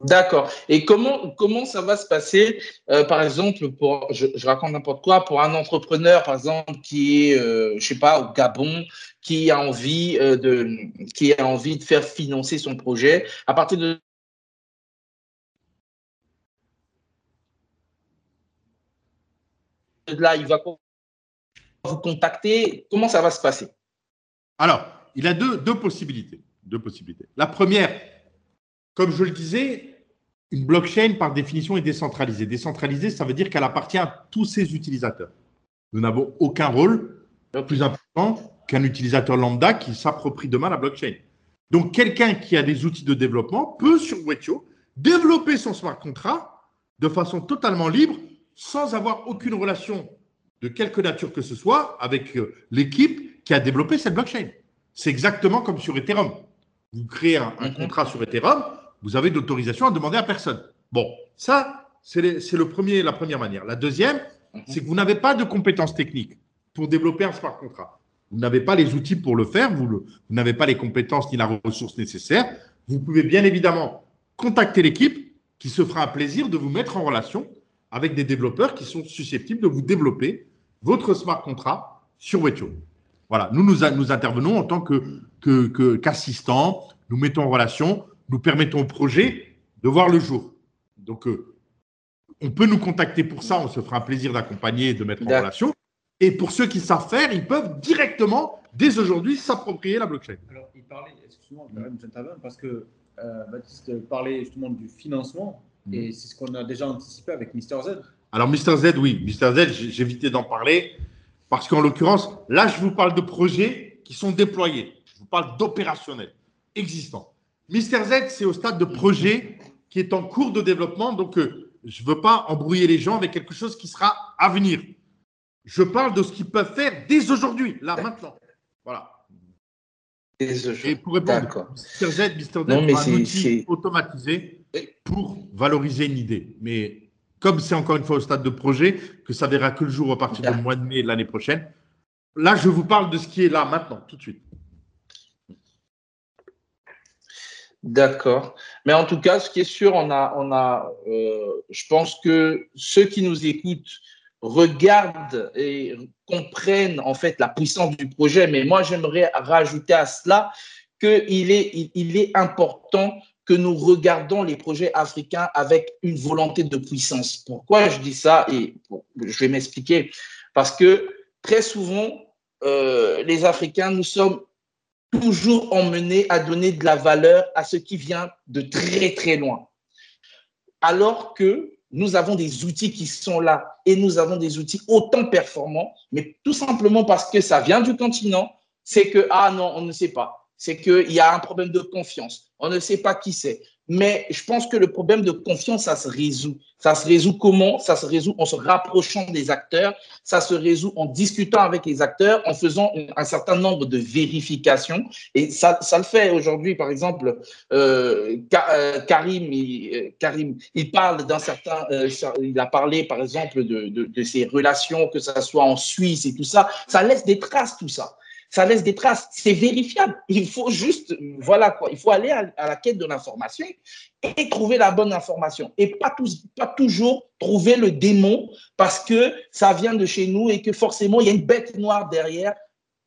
D'accord. Et comment, comment ça va se passer, euh, par exemple, pour, je, je raconte n'importe quoi, pour un entrepreneur, par exemple, qui est, euh, je sais pas, au Gabon, qui a envie euh, de, qui a envie de faire financer son projet, à partir de là, il va vous contacter. Comment ça va se passer? Alors, il a deux, deux possibilités. Deux possibilités. La première, comme je le disais, une blockchain, par définition, est décentralisée. Décentralisée, ça veut dire qu'elle appartient à tous ses utilisateurs. Nous n'avons aucun rôle plus important qu'un utilisateur lambda qui s'approprie demain la blockchain. Donc, quelqu'un qui a des outils de développement peut, sur Wetio, développer son smart contract de façon totalement libre, sans avoir aucune relation de quelque nature que ce soit avec euh, l'équipe qui a développé cette blockchain. C'est exactement comme sur Ethereum. Vous créez un, un Mhm. contrat sur Ethereum, vous avez l'autorisation à demander à personne. Bon, ça, c'est la première manière. La deuxième, c'est que vous n'avez pas de compétences techniques pour développer un smart contract. vous n'avez pas les outils pour le faire, vous, vous n'avez pas les compétences ni la ressource nécessaire, vous pouvez bien évidemment contacter l'équipe qui se fera un plaisir de vous mettre en relation avec des développeurs qui sont susceptibles de vous développer votre smart contract sur Wetio. Voilà, nous, nous, intervenons en tant qu'assistants, que, nous mettons en relation, nous permettons au projet de voir le jour. Donc, euh, on peut nous contacter pour ça, on se fera un plaisir d'accompagner et de mettre en relation. Et pour ceux qui savent faire, ils peuvent directement, dès aujourd'hui, s'approprier la blockchain. Alors, il parlait, excuse-moi, parce que euh, Baptiste parlait justement du financement mm. et c'est ce qu'on a déjà anticipé avec Mister Z. Alors, Mister Z, oui, Mister Z, j'ai évité d'en parler parce qu'en l'occurrence, là, je vous parle de projets qui sont déployés. Je vous parle d'opérationnels existants. Mister Z, c'est au stade de projet qui est en cours de développement. Donc, euh, je ne veux pas embrouiller les gens avec quelque chose qui sera à venir. Je parle de ce qu'ils peuvent faire dès aujourd'hui, là, maintenant. Voilà. Et pour répondre, Mr. Z, Mr. Z, non, mais un outil automatisé pour valoriser une idée. Mais comme c'est encore une fois au stade de projet, que ça verra que le jour à partir du mois de mai de l'année prochaine, là, je vous parle de ce qui est là, maintenant, tout de suite. D'accord. Mais en tout cas, ce qui est sûr, on a, on a euh, je pense que ceux qui nous écoutent regardent et comprennent en fait la puissance du projet. Mais moi, j'aimerais rajouter à cela qu'il est, il, est important que nous regardons les projets africains avec une volonté de puissance. Pourquoi je dis ça Et je vais m'expliquer. Parce que très souvent, euh, les Africains, nous sommes toujours emmenés à donner de la valeur à ce qui vient de très, très loin. Alors que nous avons des outils qui sont là et nous avons des outils autant performants, mais tout simplement parce que ça vient du continent, c'est que, ah non, on ne sait pas. C'est qu'il y a un problème de confiance. On ne sait pas qui c'est. Mais je pense que le problème de confiance, ça se résout. Ça se résout comment? Ça se résout en se rapprochant des acteurs. Ça se résout en discutant avec les acteurs, en faisant un certain nombre de vérifications. Et ça, ça le fait aujourd'hui. Par exemple, euh, euh Karim, il, euh, Karim, il parle d'un certain. Il a parlé, par exemple, de, de, de ses relations, que ça soit en Suisse et tout ça. Ça laisse des traces, tout ça ça laisse des traces. C'est vérifiable. Il faut juste, voilà quoi, il faut aller à, la quête de l'information et trouver la bonne information. Et pas, pas toujours trouver le démon parce que ça vient de chez nous et que forcément, il y a une bête noire derrière.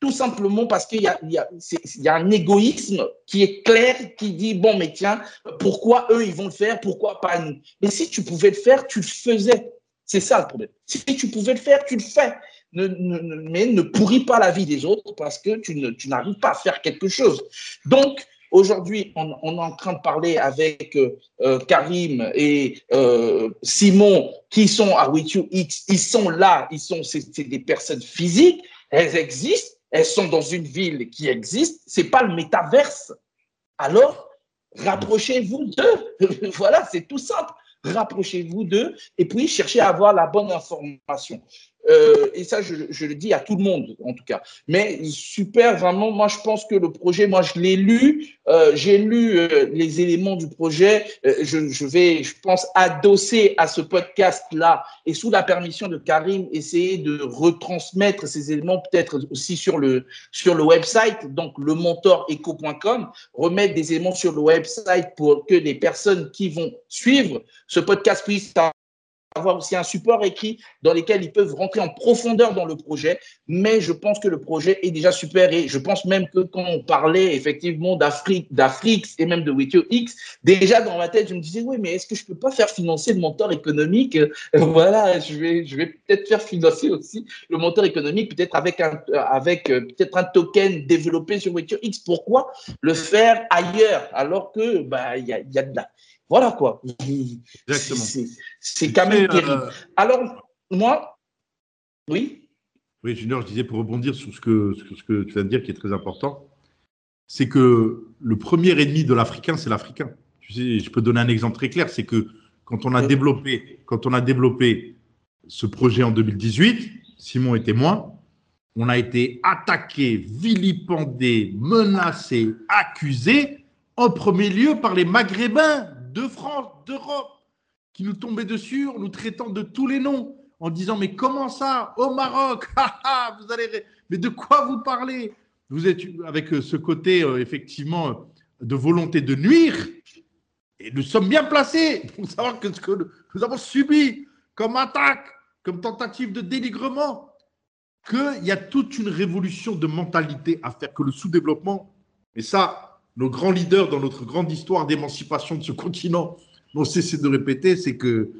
Tout simplement parce qu'il y y, y a un égoïsme qui est clair, qui dit, bon, mais tiens, pourquoi eux, ils vont le faire, pourquoi pas nous? Mais si tu pouvais le faire, tu le faisais. C'est ça le problème. Si tu pouvais le faire, tu le fais mais ne pourris pas la vie des autres parce que tu, n'arrives pas à faire quelque chose. Donc, aujourd'hui, on, est en train de parler avec euh, euh, Karim et euh, Simon qui sont à With X. Ils sont là, ils sont, c'est, des personnes physiques, elles existent, elles sont dans une ville qui existe. C'est pas le métaverse. Alors, rapprochez-vous d'eux. voilà, c'est tout simple rapprochez-vous d'eux et puis cherchez à avoir la bonne information. Euh, et ça, je, le dis à tout le monde, en tout cas. Mais super, vraiment, moi, je pense que le projet, moi, je l'ai lu, euh, j'ai lu euh, les éléments du projet. Je, je, vais, je pense, adosser à ce podcast-là et sous la permission de Karim, essayer de retransmettre ces éléments peut-être aussi sur le, sur le website, donc le mentoreco.com, remettre des éléments sur le website pour que les personnes qui vont suivre ce podcast puissent avoir aussi un support écrit dans lequel ils peuvent rentrer en profondeur dans le projet. Mais je pense que le projet est déjà super et je pense même que quand on parlait effectivement d'Afrique, d'Afrique et même de Witio X, déjà dans ma tête, je me disais, oui, mais est-ce que je peux pas faire financer le mentor économique? Voilà, je vais, je vais peut-être faire financer aussi le mentor économique, peut-être avec un, avec euh, peut-être un token développé sur Witio X. Pourquoi le faire ailleurs? Alors que bah il y a, y a de la voilà quoi. Exactement. C'est quand même terrible. Euh, Alors, moi, oui Oui, Junior, je disais pour rebondir sur ce que, ce que tu viens de dire qui est très important, c'est que le premier ennemi de l'Africain, c'est l'Africain. Tu sais, je peux donner un exemple très clair, c'est que quand on a développé, quand on a développé ce projet en 2018, Simon est témoin, on a été attaqué, vilipendé, menacé, accusé, en premier lieu par les Maghrébins de France, d'Europe, qui nous tombaient dessus en nous traitant de tous les noms, en disant Mais comment ça Au Maroc? Vous allez... Mais de quoi vous parlez? Vous êtes avec euh, ce côté, euh, effectivement, de volonté de nuire. Et nous sommes bien placés pour savoir que ce que nous avons subi comme attaque, comme tentative de dénigrement, qu'il y a toute une révolution de mentalité à faire, que le sous-développement, et ça, nos grands leaders dans notre grande histoire d'émancipation de ce continent n'ont cessé de répéter, c'est que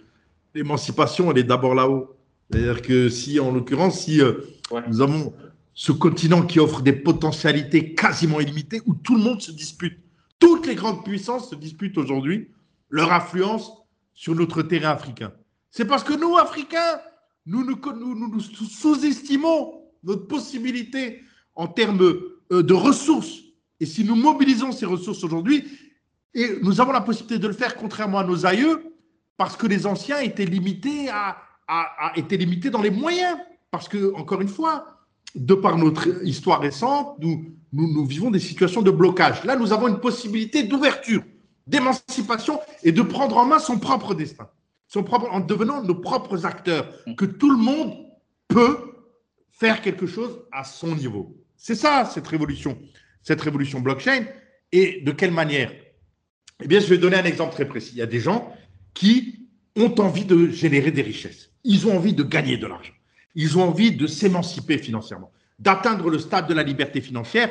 l'émancipation, elle est d'abord là-haut. C'est-à-dire que si, en l'occurrence, si euh, nous avons ce continent qui offre des potentialités quasiment illimitées, où tout le monde se dispute, toutes les grandes puissances se disputent aujourd'hui leur influence sur notre terrain africain. C'est parce que nous, Africains, nous, nous, sous-estimons notre possibilité en termes euh, de ressources. Et si nous mobilisons ces ressources aujourd'hui, et nous avons la possibilité de le faire contrairement à nos aïeux, parce que les anciens étaient limités, à, étaient limités dans les moyens. Parce que, encore une fois, de par notre histoire récente, nous, nous, vivons des situations de blocage. Là, nous avons une possibilité d'ouverture, d'émancipation et de prendre en main son propre destin en devenant nos propres acteurs, que tout le monde peut faire quelque chose à son niveau. C'est ça, cette révolution, cette révolution blockchain. Et de quelle manière? Eh bien, je vais donner un exemple très précis. Il y a des gens qui ont envie de générer des richesses. Ils ont envie de gagner de l'argent. Ils ont envie de s'émanciper financièrement, d'atteindre le stade de la liberté financière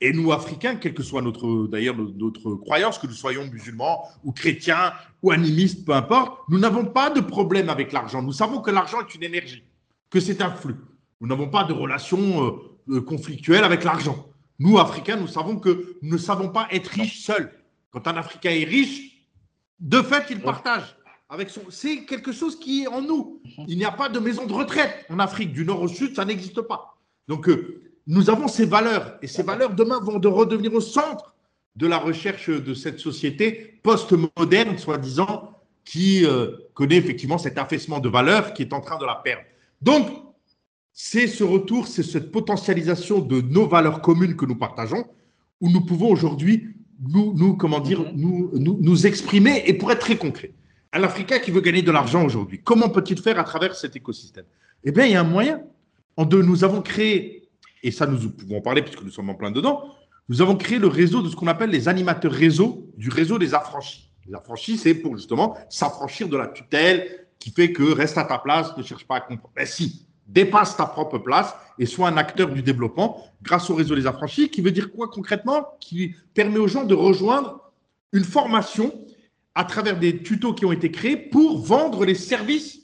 et nous, Africains, quelle que soit notre, d'ailleurs notre croyance, que nous soyons musulmans ou chrétiens ou animistes, peu importe, nous n'avons pas de problème avec l'argent. Nous savons que l'argent est une énergie, que c'est un flux. Nous n'avons pas de relation euh, euh, conflictuelle avec l'argent. Nous, Africains, nous savons que nous ne savons pas être riches seuls. Quand un Africain est riche, de fait, il partage. Avec son... C'est quelque chose qui est en nous. Il n'y a pas de maison de retraite en Afrique. Du nord au sud, ça n'existe pas. Donc, euh, nous avons ces valeurs et ces valeurs demain vont de redevenir au centre de la recherche de cette société post-moderne, soi-disant, qui euh, connaît effectivement cet affaissement de valeurs qui est en train de la perdre. Donc, c'est ce retour, c'est cette potentialisation de nos valeurs communes que nous partageons, où nous pouvons aujourd'hui nous, nous, comment dire, mhm. nous, nous, nous exprimer et pour être très concret. Un Africain qui veut gagner de l'argent aujourd'hui, comment peut-il faire à travers cet écosystème? Eh bien, il y a un moyen. En deux, nous avons créé et ça nous pouvons en parler puisque nous sommes en plein dedans, nous avons créé le réseau de ce qu'on appelle les animateurs réseau du réseau des affranchis. Les affranchis, c'est pour justement s'affranchir de la tutelle qui fait que reste à ta place, ne cherche pas à comprendre. Mais si, dépasse ta propre place et sois un acteur du développement grâce au réseau des affranchis, qui veut dire quoi concrètement? Qui permet aux gens de rejoindre une formation à travers des tutos qui ont été créés pour vendre les services,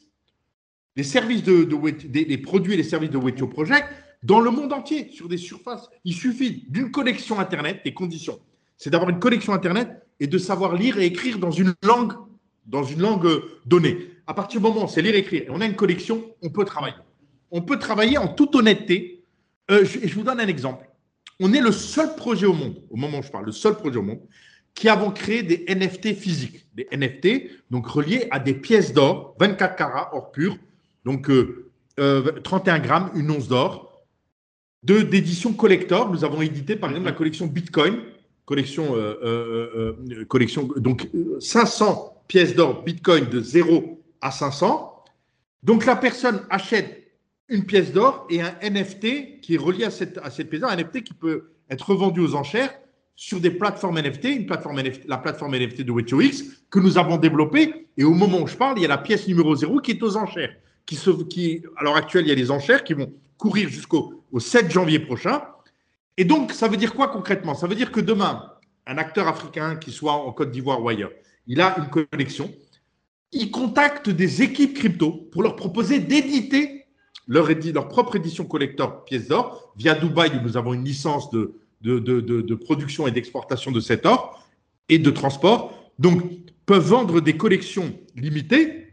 les services de, des, produits et les services de Wetio Project dans le monde entier, sur des surfaces. Il suffit d'une connexion Internet, des conditions. C'est d'avoir une connexion Internet et de savoir lire et écrire dans une langue, dans une langue donnée. À partir du moment où c'est lire et écrire, et on a une connexion, on peut travailler. On peut travailler en toute honnêteté. Euh, je, vous donne un exemple. On est le seul projet au monde, au moment où je parle, le seul projet au monde, qui avons créé des NFT physiques. Des NFT, donc reliés à des pièces d'or, 24 carats, or pur, donc 31 euh, euh, grammes, une once d'or, d'édition collector. Nous avons édité par exemple la collection Bitcoin, collection, collection donc 500 pièces d'or Bitcoin de 0 à 500. Donc la personne achète une pièce d'or et un NFT qui est relié à cette, à pièce d'or, un NFT qui peut être revendu aux enchères sur des plateformes NFT, une plateforme la plateforme NFT de WetioX que nous avons développée. Et au moment où je parle, il y a la pièce numéro 0 qui est aux enchères. Qui, se, à l'heure actuelle, il y a les enchères qui vont courir jusqu'au au 7 janvier prochain. Et donc, ça veut dire quoi concrètement? Ça veut dire que demain, un acteur africain qui soit en Côte d'Ivoire ou ailleurs, il a une connexion, il contacte des équipes crypto pour leur proposer d'éditer leur, propre édition collector pièce d'or via Dubaï où nous avons une licence de, production et d'exportation de cet or et de transport. Donc, peuvent vendre des collections limitées.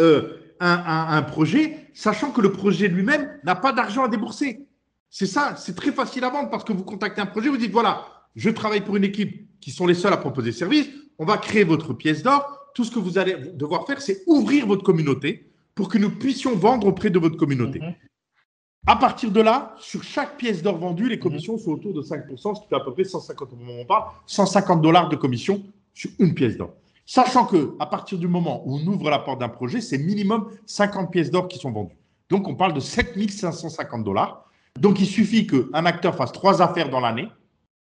Euh, un, projet, sachant que le projet lui-même n'a pas d'argent à débourser. C'est ça, c'est très facile à vendre parce que vous contactez un projet, vous dites voilà, je travaille pour une équipe qui sont les seuls à proposer service, on va créer votre pièce d'or. Tout ce que vous allez devoir faire, c'est ouvrir votre communauté pour que nous puissions vendre auprès de votre communauté. Mhm. À partir de là, sur chaque pièce d'or vendue, les commissions sont autour de 5%, ce qui fait à peu près 150, au moment où on parle, 150 dollars de commission sur une pièce d'or. Sachant que à partir du moment où on ouvre la porte d'un projet, c'est minimum 50 pièces d'or qui sont vendues. Donc, on parle de 7550 dollars. Donc, il suffit qu'un acteur fasse trois affaires dans l'année,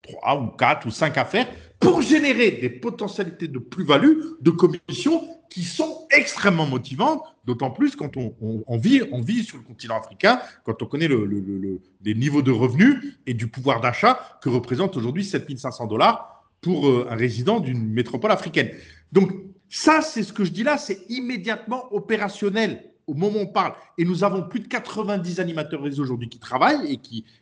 trois ou quatre ou cinq affaires, pour générer des potentialités de plus-value, de commission qui sont extrêmement motivantes, d'autant plus quand on, vit, sur le continent africain, quand on connaît les niveaux de revenus et du pouvoir d'achat que représente aujourd'hui 7500 dollars pour euh, un résident d'une métropole africaine. Donc, ça, c'est ce que je dis là, c'est immédiatement opérationnel au moment où on parle, et nous avons plus de 90 animateurs réseau aujourd'hui qui travaillent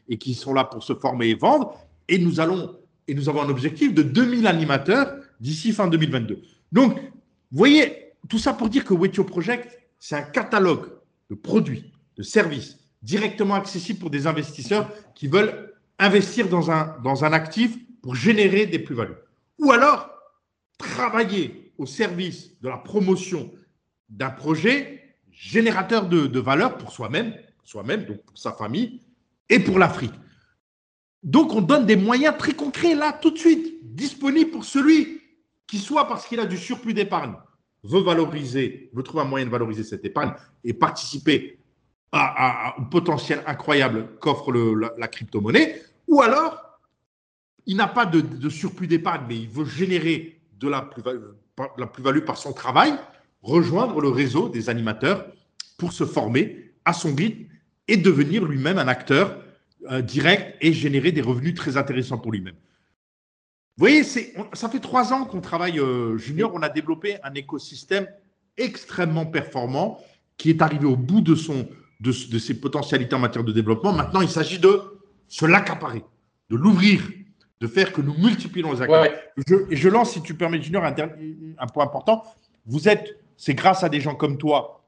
et qui sont là pour se former et vendre, et nous, allons, et nous avons un objectif de 2000 animateurs d'ici fin 2022. Donc, vous voyez, tout ça pour dire que Wetio Project, c'est un catalogue de produits, de services directement accessibles pour des investisseurs qui veulent investir dans un, dans un actif pour générer des plus-values. Ou alors, travailler au service de la promotion d'un projet générateur de, valeur pour soi-même, soi-même, donc pour sa famille et pour l'Afrique. Donc, on donne des moyens très concrets là, tout de suite, disponibles pour celui qui, soit parce qu'il a du surplus d'épargne, veut valoriser, veut trouver un moyen de valoriser cette épargne et participer à, un potentiel incroyable qu'offre la, crypto-monnaie, ou alors, il n'a pas de, surplus d'épargne, mais il veut générer de la plus-value par son travail, rejoindre le réseau des animateurs pour se former à son rythme et devenir lui-même un acteur euh, direct et générer des revenus très intéressants pour lui-même. Vous voyez, ça fait trois ans qu'on travaille euh, junior, on a développé un écosystème extrêmement performant qui est arrivé au bout de, son, de, ses potentialités en matière de développement. Maintenant, il s'agit de se l'accaparer, de l'ouvrir, de faire que nous multiplions les. Je, et je lance, si tu permets, Junior, un, un point important. Vous êtes c'est grâce à des gens comme toi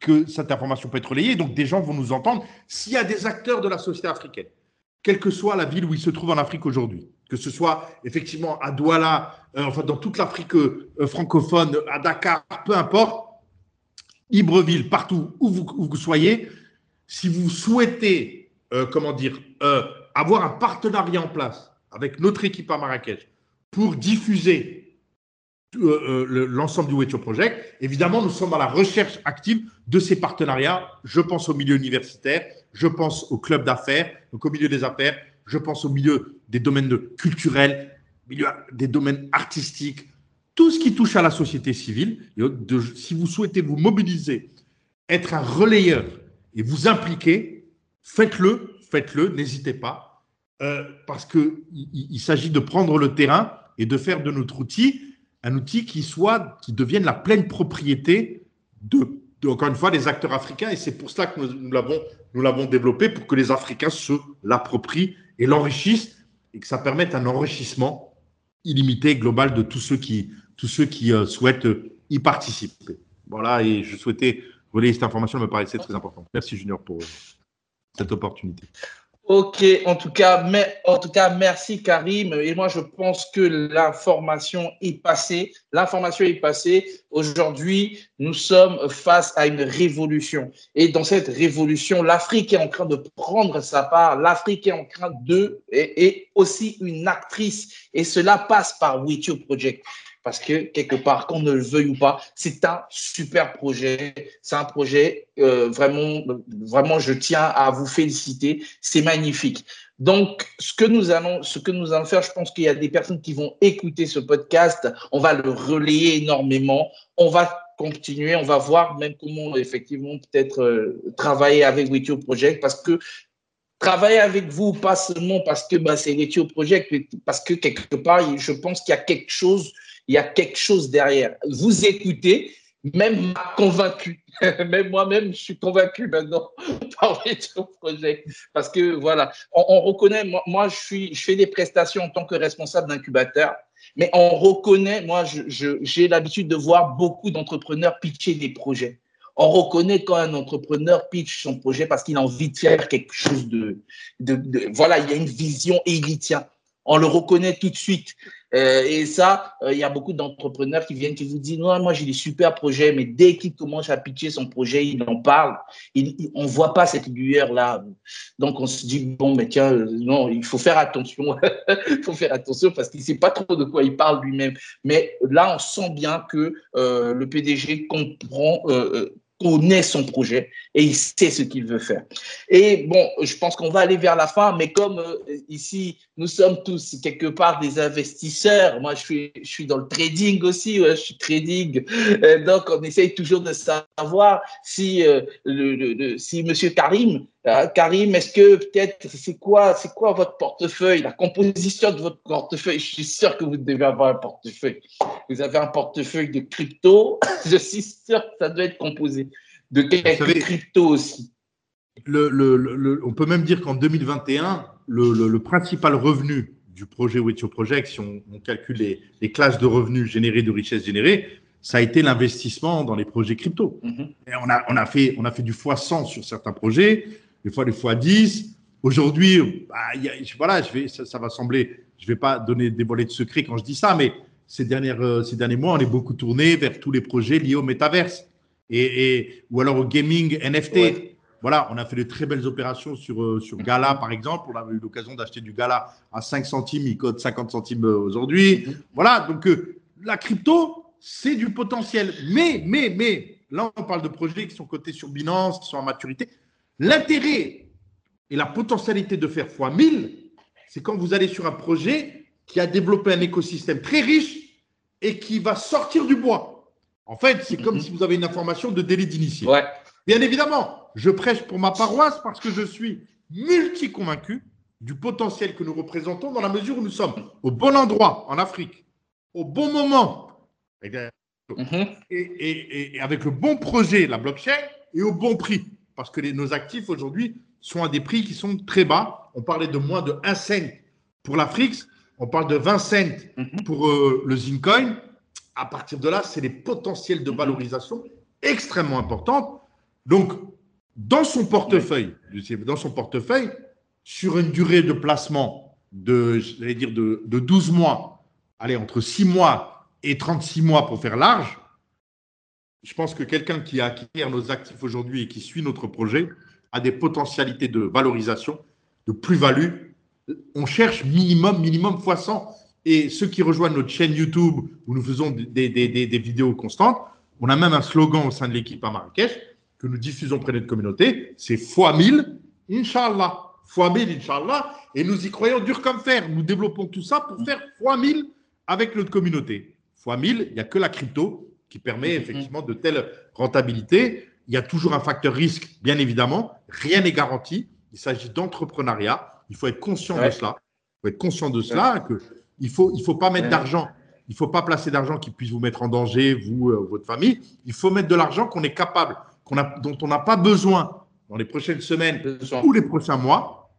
que cette information peut être relayée. Donc, des gens vont nous entendre. S'il y a des acteurs de la société africaine, quelle que soit la ville où ils se trouvent en Afrique aujourd'hui, que ce soit effectivement à Douala, euh, enfin dans toute l'Afrique euh, francophone, à Dakar, peu importe, Ibreville, partout où vous, soyez, si vous souhaitez, euh, comment dire, avoir un partenariat en place avec notre équipe à Marrakech pour diffuser euh, euh, l'ensemble du Wetio Project. Évidemment, nous sommes à la recherche active de ces partenariats. Je pense au milieu universitaire, je pense au club d'affaires, donc au milieu des affaires, je pense au milieu des domaines de culturels, milieu des domaines artistiques, tout ce qui touche à la société civile. si vous souhaitez vous mobiliser, être un relayeur et vous impliquer, faites-le, faites-le, n'hésitez pas, euh, parce qu'il il s'agit de prendre le terrain et de faire de notre outil un outil qui soit, qui devienne la pleine propriété de, encore une fois, des acteurs africains. Et c'est pour cela que nous, l'avons, nous l'avons développé pour que les Africains se l'approprient et l'enrichissent et que ça permette un enrichissement illimité, global de tous ceux qui, tous ceux qui euh, souhaitent y participer. Voilà, et je souhaitais relayer cette information, elle me paraissait très importante. Merci Junior pour cette opportunité. Ok, en tout cas, mais, en tout cas, merci Karim. Et moi, je pense que l'information est passée. L'information est passée. Aujourd'hui, nous sommes face à une révolution. Et dans cette révolution, l'Afrique est en train de prendre sa part. L'Afrique est en train de, et, aussi une actrice. Et cela passe par WeTube Project parce que quelque part, qu'on ne le veuille ou pas, c'est un super projet. C'est un projet euh, vraiment, vraiment, je tiens à vous féliciter. C'est magnifique. Donc, ce que nous allons, ce que nous allons faire, je pense qu'il y a des personnes qui vont écouter ce podcast. On va le relayer énormément. On va continuer. On va voir même comment effectivement peut-être euh, travailler avec WeTube Project parce que travailler avec vous, pas seulement parce que bah, c'est WeTube Project, parce que quelque part, je pense qu'il y a quelque chose il y a quelque chose derrière. Vous écoutez, même convaincu, même moi-même, je suis convaincu maintenant par votre projet. Parce que voilà, on, reconnaît, moi, je fais des prestations en tant que responsable d'incubateur, mais on reconnaît, moi j'ai l'habitude de voir beaucoup d'entrepreneurs pitcher des projets. On reconnaît quand un entrepreneur pitch son projet parce qu'il a envie de faire quelque chose de, de, de, Voilà, il y a une vision et il y tient. On le reconnaît tout de suite. Euh, et ça, euh, il y a beaucoup d'entrepreneurs qui viennent, qui vous disent, non, moi j'ai des super projets, mais dès qu'il commence à pitcher son projet, il en parle. On ne voit pas cette lueur-là. Donc on se dit, bon, mais tiens, euh, non, il faut faire attention. il faut faire attention parce qu'il ne sait pas trop de quoi il parle lui-même. Mais là, on sent bien que le PDG comprend connaît son projet et il sait ce qu'il veut faire. Et bon, je pense qu'on va aller vers la fin, mais comme euh, ici, nous sommes tous quelque part des investisseurs, moi je suis, je suis dans le trading aussi, je suis trading, euh, donc on essaye toujours de savoir si, euh, le, si Monsieur Karim, Karim, est-ce que peut-être, c'est quoi, c'est quoi votre portefeuille, la composition de votre portefeuille? Je suis sûr que vous devez avoir un portefeuille. Vous avez un portefeuille de crypto, je suis sûr que ça doit être composé de quelques crypto aussi. Le, on peut même dire qu'en 2021, le, principal revenu du projet Wetio Project, si on, calcule les, classes de revenus générées, de richesses générées, ça a été l'investissement dans les projets crypto. Et on, a, on, a fait, on a fait du x100 sur certains projets, des fois des x10. Aujourd'hui, bah, voilà, je vais, ça, va sembler, je ne vais pas donner dévoiler de secret quand je dis ça, mais ces, dernières, euh, ces derniers mois, on est beaucoup tourné vers tous les projets liés au métaverse et, ou alors au gaming NFT. Voilà, on a fait de très belles opérations sur, euh, sur Gala, par exemple. On a eu l'occasion d'acheter du Gala à 5 centimes, il code 50 centimes euh, aujourd'hui. Mhm. Voilà, donc euh, la crypto, c'est du potentiel. Mais, mais, mais, là, on parle de projets qui sont cotés sur Binance, qui sont en maturité. L'intérêt et la potentialité de faire x1000, c'est quand vous allez sur un projet qui a développé un écosystème très riche et qui va sortir du bois. En fait, c'est comme mhm. si vous avez une information de délit d'initié. Bien évidemment, je prêche pour ma paroisse parce que je suis multi-convaincu du potentiel que nous représentons dans la mesure où nous sommes au bon endroit en Afrique, au bon moment, mhm. et, avec le bon projet, la blockchain, et au bon prix. Parce que nos actifs aujourd'hui sont à des prix qui sont très bas. On parlait de moins de 1 cent pour l'Afrique, on parle de 20 cents mhm. pour euh, le Zincoin à partir de là, c'est des potentiels de valorisation extrêmement importantes. Donc, dans son portefeuille, dans son portefeuille, sur une durée de placement de, dire de, 12 mois, allez, entre 6 mois et 36 mois pour faire large, je pense que quelqu'un qui acquiert nos actifs aujourd'hui et qui suit notre projet a des potentialités de valorisation, de plus-value. On cherche minimum, minimum fois 100. Et ceux qui rejoignent notre chaîne YouTube où nous faisons des, vidéos constantes, on a même un slogan au sein de l'équipe à Marrakech que nous diffusons près de notre communauté, c'est fois 1000, Inch'Allah. Fois 1000, Inch'Allah. Et nous y croyons dur comme fer. Nous développons tout ça pour faire fois 1000 avec notre communauté. Fois 1000, il n'y a que la crypto qui permet effectivement de telles rentabilités. Il y a toujours un facteur risque, bien évidemment. Rien n'est garanti. Il s'agit d'entrepreneuriat. Il faut être conscient de cela. Il faut être conscient de cela, que il ne faut, il faut pas mettre d'argent. Il ne faut pas placer d'argent qui puisse vous mettre en danger, vous, euh, votre famille. Il faut mettre de l'argent qu'on est capable, qu'on a, dont on n'a pas besoin dans les prochaines semaines ou les prochains mois,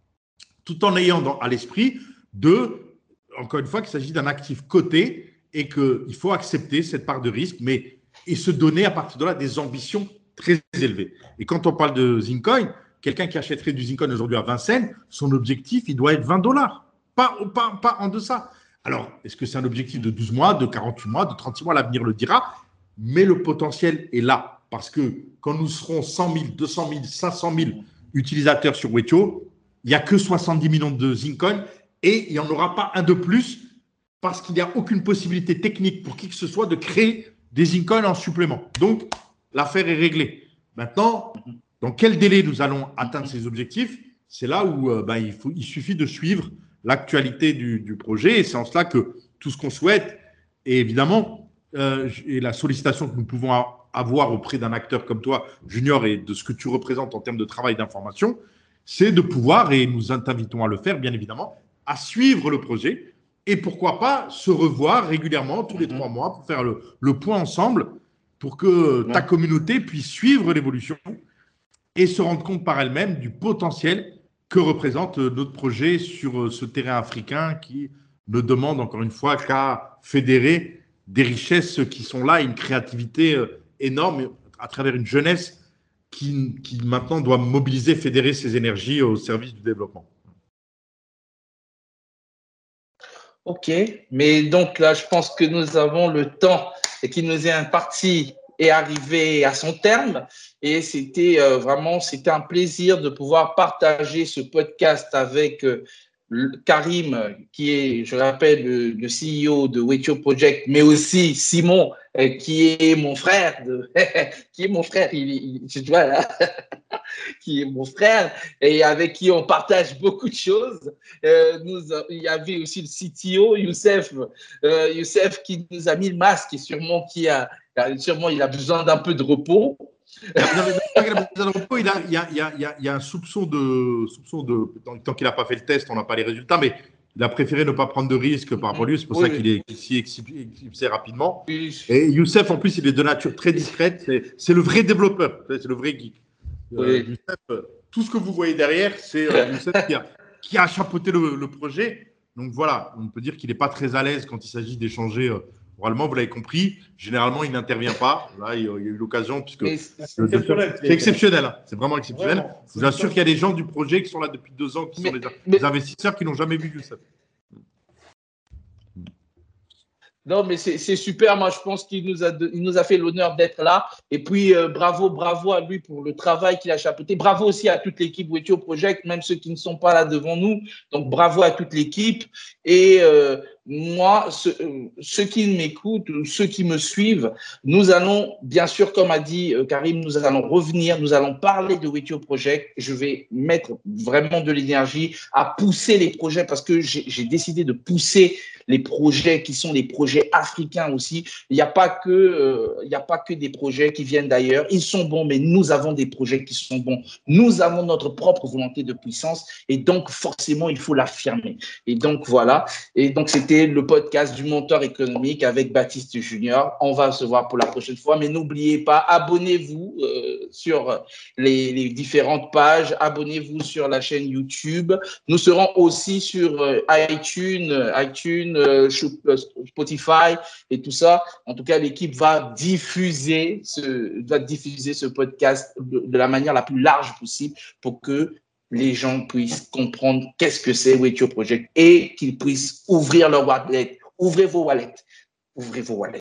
tout en ayant à l'esprit de, encore une fois, qu'il s'agit d'un actif coté et qu'il faut accepter cette part de risque, mais et se donner à partir de là des ambitions très élevées. Et quand on parle de Zincoin, quelqu'un qui achèterait du Zincoin aujourd'hui à 20 cents, son objectif, il doit être 20 dollars, pas, pas, pas en deçà. Alors, est-ce que c'est un objectif de 12 mois, de 48 mois, de 36 mois L'avenir le dira. Mais le potentiel est là. Parce que quand nous serons 100 000, 200 000, 500 000 utilisateurs sur Wetio, il n'y a que 70 millions de Zincoin et il n'y en aura pas un de plus parce qu'il n'y a aucune possibilité technique pour qui que ce soit de créer des Zincoin en supplément. Donc, l'affaire est réglée. Maintenant, dans quel délai nous allons atteindre ces objectifs? C'est là où euh, ben, il, faut, il suffit de suivre l'actualité du, projet. Et c'est en cela que tout ce qu'on souhaite, et évidemment, euh, et la sollicitation que nous pouvons avoir auprès d'un acteur comme toi, Junior, et de ce que tu représentes en termes de travail d'information, c'est de pouvoir, et nous t'invitons à le faire, bien évidemment, à suivre le projet et pourquoi pas se revoir régulièrement tous les mhm. trois mois pour faire le, le point ensemble pour que ta communauté puisse suivre l'évolution et se rendre compte par elle-même du potentiel que représente euh, notre projet sur euh, ce terrain africain qui ne demande encore une fois qu'à fédérer des richesses qui sont là, une créativité euh, énorme à travers une jeunesse qui, qui maintenant doit mobiliser, fédérer ses énergies au service du développement. Ok, mais donc là, je pense que nous avons le temps et qu'il nous est imparti est arrivé à son terme. Et c'était euh, vraiment c'était un plaisir de pouvoir partager ce podcast avec euh, Karim, qui est, je rappelle, le, CEO de Wetio Project, mais aussi Simon, euh, qui est mon frère, qui est mon frère, il, tu vois là, qui est mon frère, et avec qui on partage beaucoup de choses. Euh, nous, il y avait aussi le CTO, Youssef, euh, Youssef qui nous a mis le masque et sûrement qui a, sûrement il a besoin d'un peu de repos il, y a, un soupçon de. Soupçon de tant qu'il n'a pas fait le test, on n'a pas les résultats, mais il a préféré ne pas prendre de risques par rapport à lui. C'est pour ça qu'il est éclipsé rapidement. Et Youssef, en plus, il est de nature très discrète. C'est le vrai développeur. C'est le vrai geek. Euh, Youssef, tout ce que vous voyez derrière, c'est euh, Youssef qui a, chapeauté le, projet. Donc voilà, on peut dire qu'il n'est pas très à l'aise quand il s'agit d'échanger. Euh, Oralement, vous l'avez compris, généralement, il n'intervient pas. Là, il y a eu l'occasion, puisque c'est exceptionnel. Hein. C'est vraiment exceptionnel. je vous assure qu'il y a des gens du projet qui sont là depuis deux ans, qui sont des, investisseurs qui n'ont jamais vu Youssef. Non, mais c'est super. Moi, je pense qu'il nous a, nous a fait l'honneur d'être là. Et puis, euh, bravo, bravo à lui pour le travail qu'il a chapeauté. Bravo aussi à toute l'équipe Wetio Project, même ceux qui ne sont pas là devant nous. Donc, bravo à toute l'équipe. Et euh, moi, euh, ceux, qui m'écoutent, ceux qui me suivent, nous allons, bien sûr, comme a dit Karim, nous allons revenir, nous allons parler de Wetio Project. Je vais mettre vraiment de l'énergie à pousser les projets parce que j'ai décidé de pousser les projets qui sont les projets africains aussi. Il n'y a euh, il n'y a pas que des projets qui viennent d'ailleurs. Ils sont bons, mais nous avons des projets qui sont bons. Nous avons notre propre volonté de puissance et donc forcément il faut l'affirmer. Et donc voilà. Et donc c'était le podcast du monteur économique avec Baptiste Junior. On va se voir pour la prochaine fois, mais n'oubliez pas, abonnez-vous euh, sur les, différentes pages, abonnez-vous sur la chaîne YouTube. Nous serons aussi sur euh, iTunes, iTunes euh, Spotify et tout ça. En tout cas, l'équipe va diffuser ce, va diffuser ce podcast de, la manière la plus large possible pour que les gens puissent comprendre qu'est-ce que c'est With Your Project et qu'ils puissent ouvrir leur wallet. Ouvrez vos wallets. Ouvrez vos wallets.